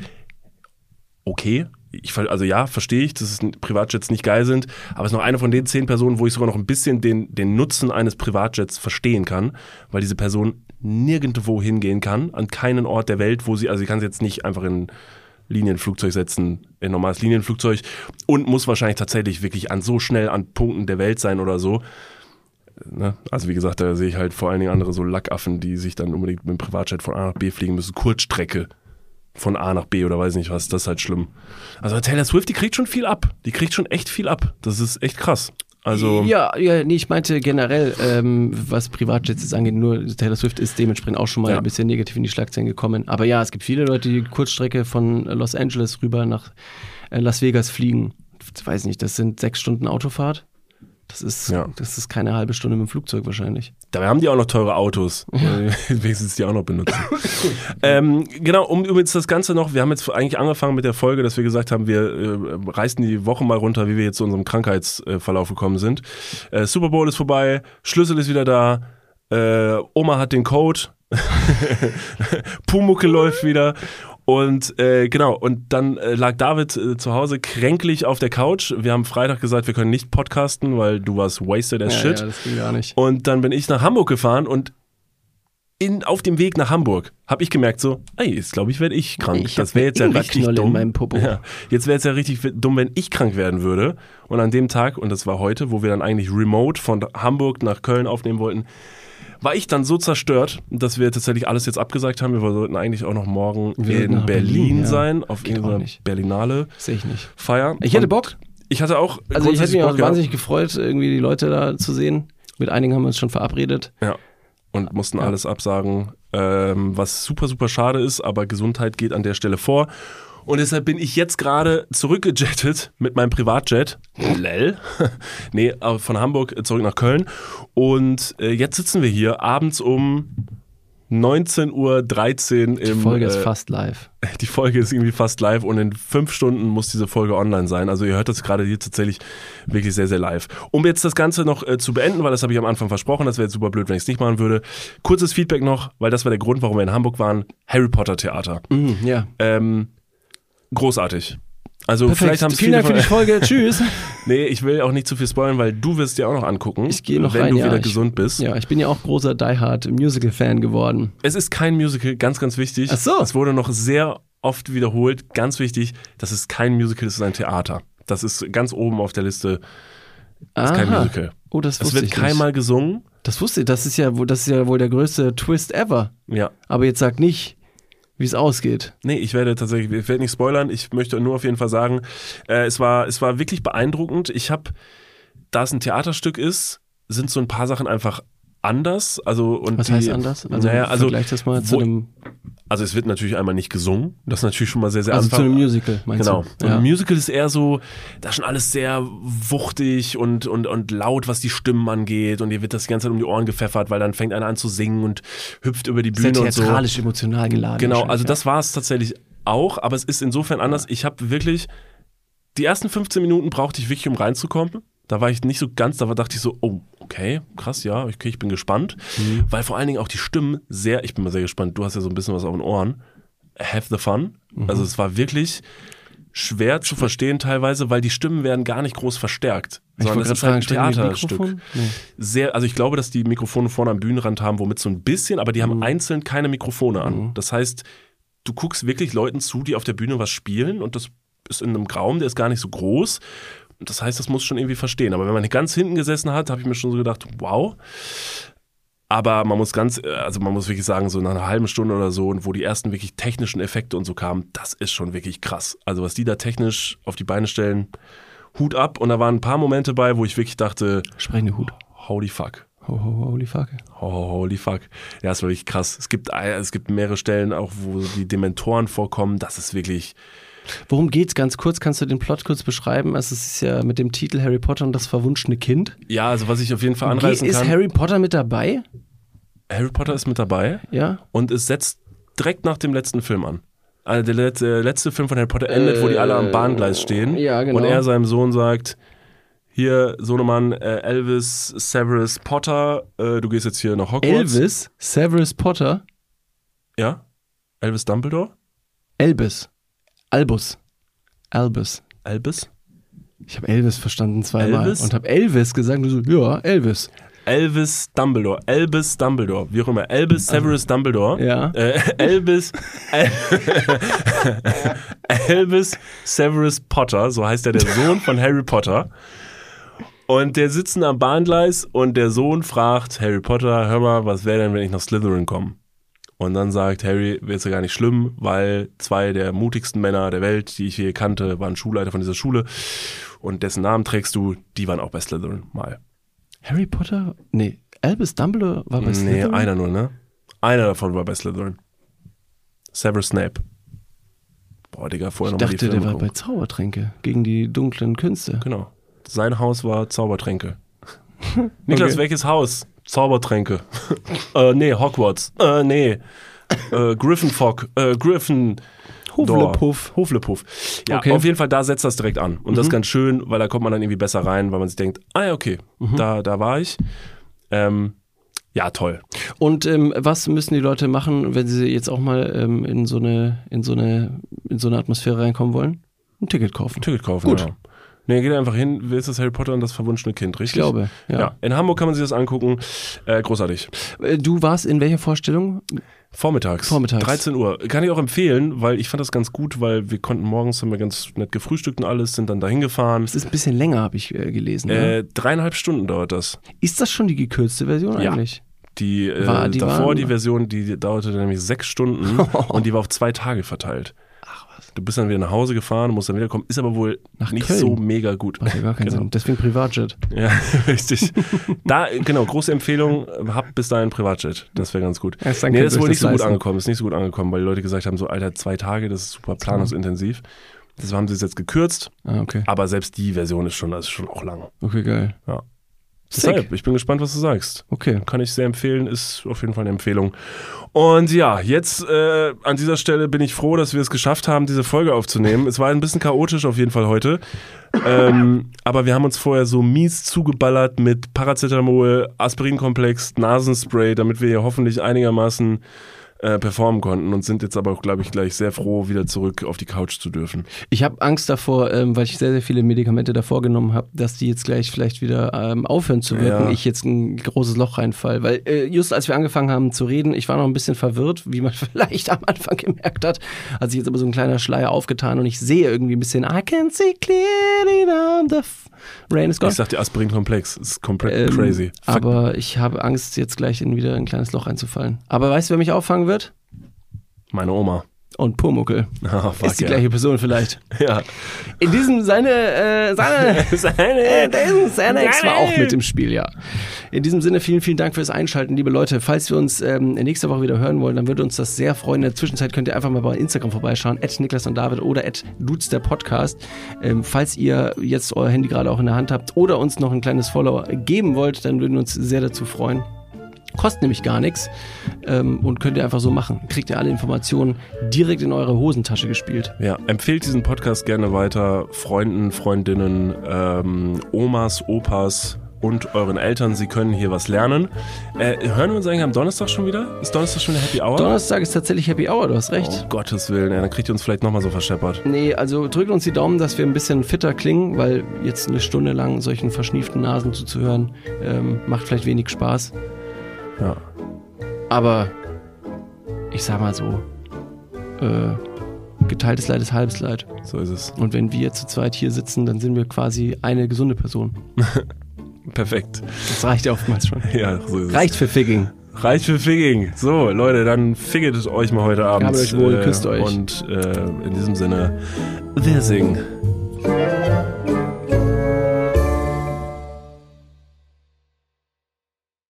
okay, ich, also ja, verstehe ich, dass es Privatjets nicht geil sind, aber es ist noch eine von den zehn Personen, wo ich sogar noch ein bisschen den, den Nutzen eines Privatjets verstehen kann, weil diese Person nirgendwo hingehen kann, an keinen Ort der Welt, wo sie, also sie kann sie jetzt nicht einfach in Linienflugzeug setzen, in normales Linienflugzeug und muss wahrscheinlich tatsächlich wirklich an so schnell an Punkten der Welt sein oder so. Ne? Also wie gesagt, da sehe ich halt vor allen Dingen andere so Lackaffen, die sich dann unbedingt mit dem Privatjet von A nach B fliegen müssen, Kurzstrecke von A nach B oder weiß nicht was, das ist halt schlimm. Also Taylor Swift, die kriegt schon viel ab. Die kriegt schon echt viel ab. Das ist echt krass. Also ja, ja, nee, ich meinte generell, ähm, was Privatjets jetzt angeht, nur Taylor Swift ist dementsprechend auch schon mal Ja. ein bisschen negativ in die Schlagzeilen gekommen. Aber ja, es gibt viele Leute, die Kurzstrecke von Los Angeles rüber nach äh, Las Vegas fliegen. Ich weiß nicht, das sind sechs Stunden Autofahrt. Das ist, Ja. das ist keine halbe Stunde mit dem Flugzeug wahrscheinlich. Dabei haben die auch noch teure Autos. Äh, Wenigstens die auch noch benutzen. ähm, genau, um übrigens das Ganze noch, wir haben jetzt eigentlich angefangen mit der Folge, dass wir gesagt haben, wir äh, reißen die Woche mal runter, wie wir jetzt zu unserem Krankheitsverlauf gekommen sind. Äh, Super Bowl ist vorbei, Schlüssel ist wieder da, äh, Oma hat den Code, Pumucke läuft wieder. Und äh, genau, und dann äh, lag David äh, zu Hause kränklich auf der Couch. Wir haben Freitag gesagt, wir können nicht podcasten, weil du warst wasted as shit. ja, das ging gar nicht. Und dann bin ich nach Hamburg gefahren und in, auf dem Weg nach Hamburg habe ich gemerkt so, ey, jetzt glaube ich, werde ich krank. Ich das wäre jetzt ja richtig in dumm. Ja, jetzt wäre es ja richtig dumm, wenn ich krank werden würde. Und an dem Tag, und das war heute, wo wir dann eigentlich remote von Hamburg nach Köln aufnehmen wollten, war ich dann so zerstört, dass wir tatsächlich alles jetzt abgesagt haben. Wir sollten eigentlich auch noch morgen Wir in Berlin, Berlin, ja. sein, auf Geht auch irgendeiner. Berlinale Sehe ich nicht. Feier. Ich hätte Bock. Ich hatte auch Also ich hätte mich auch Bock gehabt. wahnsinnig gefreut, irgendwie die Leute da zu sehen. Mit einigen haben wir uns schon verabredet. Ja. Und mussten alles absagen, ähm, was super, super schade ist, aber Gesundheit geht an der Stelle vor. Und deshalb bin ich jetzt gerade zurückgejettet mit meinem Privatjet. Lell. nee, von Hamburg zurück nach Köln. Und äh, jetzt sitzen wir hier abends um 19.13 Uhr im. Die Folge ist äh, fast live. Die Folge ist irgendwie fast live und in fünf Stunden muss diese Folge online sein. Also ihr hört das gerade hier tatsächlich wirklich sehr, sehr live. Um jetzt das Ganze noch äh, zu beenden, weil das habe ich am Anfang versprochen, das wäre jetzt super blöd, wenn ich es nicht machen würde. Kurzes Feedback noch, weil das war der Grund, warum wir in Hamburg waren. Harry Potter Theater. Mhm, ja. Ähm, großartig. Also Perfekt. vielleicht haben es Vielen viele Dank für die Folge. Tschüss. Nee, ich will auch nicht zu viel spoilern, weil du wirst dir auch noch angucken. Ich gehe noch wenn rein, du ja. wieder Ich- gesund bist. Ja, ich bin ja auch großer Die Hard Musical-Fan geworden. Es ist kein Musical, ganz, ganz wichtig. Ach so. Es wurde noch sehr oft wiederholt, ganz wichtig, das ist kein Musical, es ist ein Theater. Das ist ganz oben auf der Liste, das ist kein. Musical. Oh, das Es wusste wird ich nicht. keinmal gesungen. Das wusste ich. Das ist ja, wohl- das ist ja wohl der größte Twist ever. Ja. Aber jetzt sag nicht, wie es ausgeht. Nee, ich werde tatsächlich, ich werde nicht spoilern, ich möchte nur auf jeden Fall sagen, äh, es, war, es war wirklich beeindruckend. Ich habe, da es ein Theaterstück ist, sind so ein paar Sachen einfach anders. Also, und Was die, heißt anders? Also, naja, also, vergleich das mal zu wo- einem, also es wird natürlich einmal nicht gesungen. Das ist natürlich schon mal sehr, sehr also zu einem Musical, meinst Genau. du? Und Ja. ein Musical ist eher so, da ist schon alles sehr wuchtig und, und, und laut, was die Stimmen angeht. Und dir wird das die ganze Zeit um die Ohren gepfeffert, weil dann fängt einer an zu singen und hüpft über die Sehr Bühne und so. theatralisch, emotional geladen. Genau, also ja. das war es tatsächlich auch, aber es ist insofern anders. Ich habe wirklich, die ersten 15 Minuten brauchte ich wirklich, um reinzukommen. Da war ich nicht so ganz, da dachte ich so, oh, okay, krass, ja, okay, ich bin gespannt. Mhm. Weil vor allen Dingen auch die Stimmen sehr, ich bin mal sehr gespannt, du hast ja so ein bisschen was auf den Ohren. Have the fun. Mhm. Also es war wirklich schwer zu verstehen teilweise, weil die Stimmen werden gar nicht groß verstärkt. Ich Sondern gerade ist sagen, halt ein Theaterstück? Nee. sehr, also ich glaube, dass die Mikrofone vorne am Bühnenrand haben, womit so ein bisschen, aber die haben einzeln keine Mikrofone an. Das heißt, du guckst wirklich Leuten zu, die auf der Bühne was spielen und das ist in einem Raum, der ist gar nicht so groß. Das heißt, das muss schon irgendwie verstehen. Aber wenn man ganz hinten gesessen hat, habe ich mir schon so gedacht, wow. Aber man muss ganz, äh, also man muss wirklich sagen, so nach einer halben Stunde oder so, und wo die ersten wirklich technischen Effekte und so kamen, das ist schon wirklich krass. Also was die da technisch auf die Beine stellen, Hut ab. Und da waren ein paar Momente bei, wo ich wirklich dachte, Sprechende Hut. holy fuck. Ho, ho, holy fuck. Holy fuck. Ja, ist wirklich krass. Es gibt, äh, es gibt mehrere Stellen auch, wo die Dementoren vorkommen. Das ist wirklich, Worum geht's ganz kurz? Kannst du den Plot kurz beschreiben? Also es ist ja mit dem Titel Harry Potter und das verwunschene Kind. ja, also was ich auf jeden Fall anreißen ist kann. Harry Potter mit dabei? Harry Potter ist mit dabei Ja. und es setzt direkt nach dem letzten Film an. Also der letzte, der letzte Film von Harry Potter endet, wo die alle am Bahngleis stehen. ja, genau. Und er seinem Sohn sagt, hier, Sohnemann, äh, Elvis Severus Potter, äh, du gehst jetzt hier nach Hogwarts. Elvis, Severus Potter, Ja? Elvis Dumbledore? Elvis, Albus, Albus. Elvis? Ich habe Elvis verstanden zweimal Elvis? und habe Elvis gesagt. Und du so, ja, Elvis. Elvis Dumbledore, Elvis Dumbledore, wie auch immer, Elvis Severus Dumbledore, Ja. äh, Elvis, El Elvis Severus Potter, so heißt er, der Sohn von Harry Potter. Und der sitzen am Bahngleis und der Sohn fragt Harry Potter, hör mal, was wäre denn, wenn ich nach Slytherin komme? Und dann sagt Harry, wäre ja gar nicht schlimm, weil zwei der mutigsten Männer der Welt, die ich je kannte, waren Schulleiter von dieser Schule und dessen Namen trägst du, die waren auch bei Slytherin mal. Harry Potter? Nee, Albus Dumbledore war bei Nee, Slytherin? einer nur, ne? Einer davon war bei Slytherin. Severus Snape. Boah, Digga, vorher Ich nochmal die dachte, der war bei. Zaubertränke gegen die dunklen Künste. Genau. Sein Haus war Zaubertränke. Niklas, Okay. welches Haus? Zaubertränke. äh, nee, Hogwarts. Äh, nee. Äh, Gryffindor. Äh, Griffin. Hoflepuff. Hoflepuff. Ja, Okay. auf jeden Fall, da setzt das direkt an. Und das ist ganz schön, weil da kommt man dann irgendwie besser rein, weil man sich denkt, ah ja, okay, da, da war ich. Ähm, ja, toll. Und ähm, was müssen die Leute machen, wenn sie jetzt auch mal ähm, in so eine in so eine in so eine Atmosphäre reinkommen wollen? Ein Ticket kaufen. Ticket kaufen, Gut. ja. Nee, geht einfach hin, wer ist das Harry Potter und das verwunschene Kind, Ich richtig? glaube, ja. Ja. in Hamburg kann man sich das angucken. Äh, großartig. Äh, Du warst in welcher Vorstellung? Vormittags. Vormittags. 13 Uhr. Kann ich auch empfehlen, weil ich fand das ganz gut, weil wir konnten morgens, haben wir ganz nett gefrühstückt und alles, sind dann dahin gefahren. Es ist ein bisschen länger, habe ich äh, gelesen. ja. Äh, dreieinhalb Stunden dauert das. Ist das schon die gekürzte Version Ja. eigentlich? Die, äh, War- die davor waren- die Version, die dauerte nämlich sechs Stunden und die war auf zwei Tage verteilt. Du bist dann wieder nach Hause gefahren, musst dann wiederkommen, ist aber wohl Nach nicht Köln? so mega gut. Macht ja gar keinen Genau. Sinn. Deswegen Privatjet. Ja, richtig. Da, genau, große Empfehlung, hab bis dahin Privatjet. Das wäre ganz gut. Erst dann nee, das ist wohl nicht so gut leisten. angekommen. Ist nicht so gut angekommen, weil die Leute gesagt haben, so, Alter, zwei Tage, das ist super planungsintensiv. Das haben sie es jetzt gekürzt, Ah, okay. aber selbst die Version ist schon, das ist schon auch lang. Okay, geil. Ja. Deshalb, ich bin gespannt, was du sagst. Okay. Kann ich sehr empfehlen, ist auf jeden Fall eine Empfehlung. Und ja, jetzt äh, an dieser Stelle bin ich froh, dass wir es geschafft haben, diese Folge aufzunehmen. Es war ein bisschen chaotisch auf jeden Fall heute. ähm, aber wir haben uns vorher so mies zugeballert mit Paracetamol, Aspirinkomplex, Nasenspray, damit wir hier hoffentlich einigermaßen äh, performen konnten und sind jetzt aber auch, glaube ich, gleich sehr froh, wieder zurück auf die Couch zu dürfen. Ich habe Angst davor, ähm, weil ich sehr, sehr viele Medikamente davor genommen habe, dass die jetzt gleich vielleicht wieder ähm, aufhören zu wirken. Ja. Ich jetzt ein großes Loch reinfall. Weil äh, just als wir angefangen haben zu reden, ich war noch ein bisschen verwirrt, wie man vielleicht am Anfang gemerkt hat. Hat sich jetzt aber so ein kleiner Schleier aufgetan und ich sehe irgendwie ein bisschen I can see clearly now the rain is gone. Ich sag dir Aspirinkomplex, ist komplett Ähm, crazy. Fuck. Aber ich habe Angst, jetzt gleich in wieder ein kleines Loch reinzufallen. Aber weißt du, wer mich auffangen wird? Meine Oma. Und Pumuckel. Ah, fuck Ist die ja. gleiche Person vielleicht. Ja. In diesem seine, äh, seine, äh, diesen Xanax war auch mit im Spiel, ja. In diesem Sinne vielen, vielen Dank fürs Einschalten, liebe Leute. Falls wir uns ähm, nächste Woche wieder hören wollen, dann würde uns das sehr freuen. In der Zwischenzeit könnt ihr einfach mal bei Instagram vorbeischauen, Niklas und David oder Dudes der Podcast. Ähm, falls ihr jetzt euer Handy gerade auch in der Hand habt oder uns noch ein kleines Follow geben wollt, dann würden wir uns sehr dazu freuen. Kostet nämlich gar nichts ähm, und könnt ihr einfach so machen. Kriegt ihr alle Informationen direkt in eure Hosentasche gespielt. Ja, empfehlt diesen Podcast gerne weiter Freunden, Freundinnen, ähm, Omas, Opas und euren Eltern. Sie können hier was lernen. Äh, hören wir uns eigentlich am Donnerstag schon wieder? Ist Donnerstag schon eine Happy Hour? Donnerstag ist tatsächlich Happy Hour, du hast recht. Oh Gottes Willen, ja, dann kriegt ihr uns vielleicht nochmal so verscheppert. Nee, also drückt uns die Daumen, dass wir ein bisschen fitter klingen, weil jetzt eine Stunde lang solchen verschnieften Nasen zuzuhören, ähm, macht vielleicht wenig Spaß. Ja. Aber ich sag mal so, äh, geteiltes Leid ist halbes Leid. So ist es. Und wenn wir zu zweit hier sitzen, dann sind wir quasi eine gesunde Person. Perfekt. Das reicht ja oftmals schon. Ja, so ist Reicht für Figging. es. Reicht für Figging. So, Leute, dann figget es euch mal heute Abend. Gabt euch wohl, küsst euch. Und äh, in diesem Sinne, wir singen.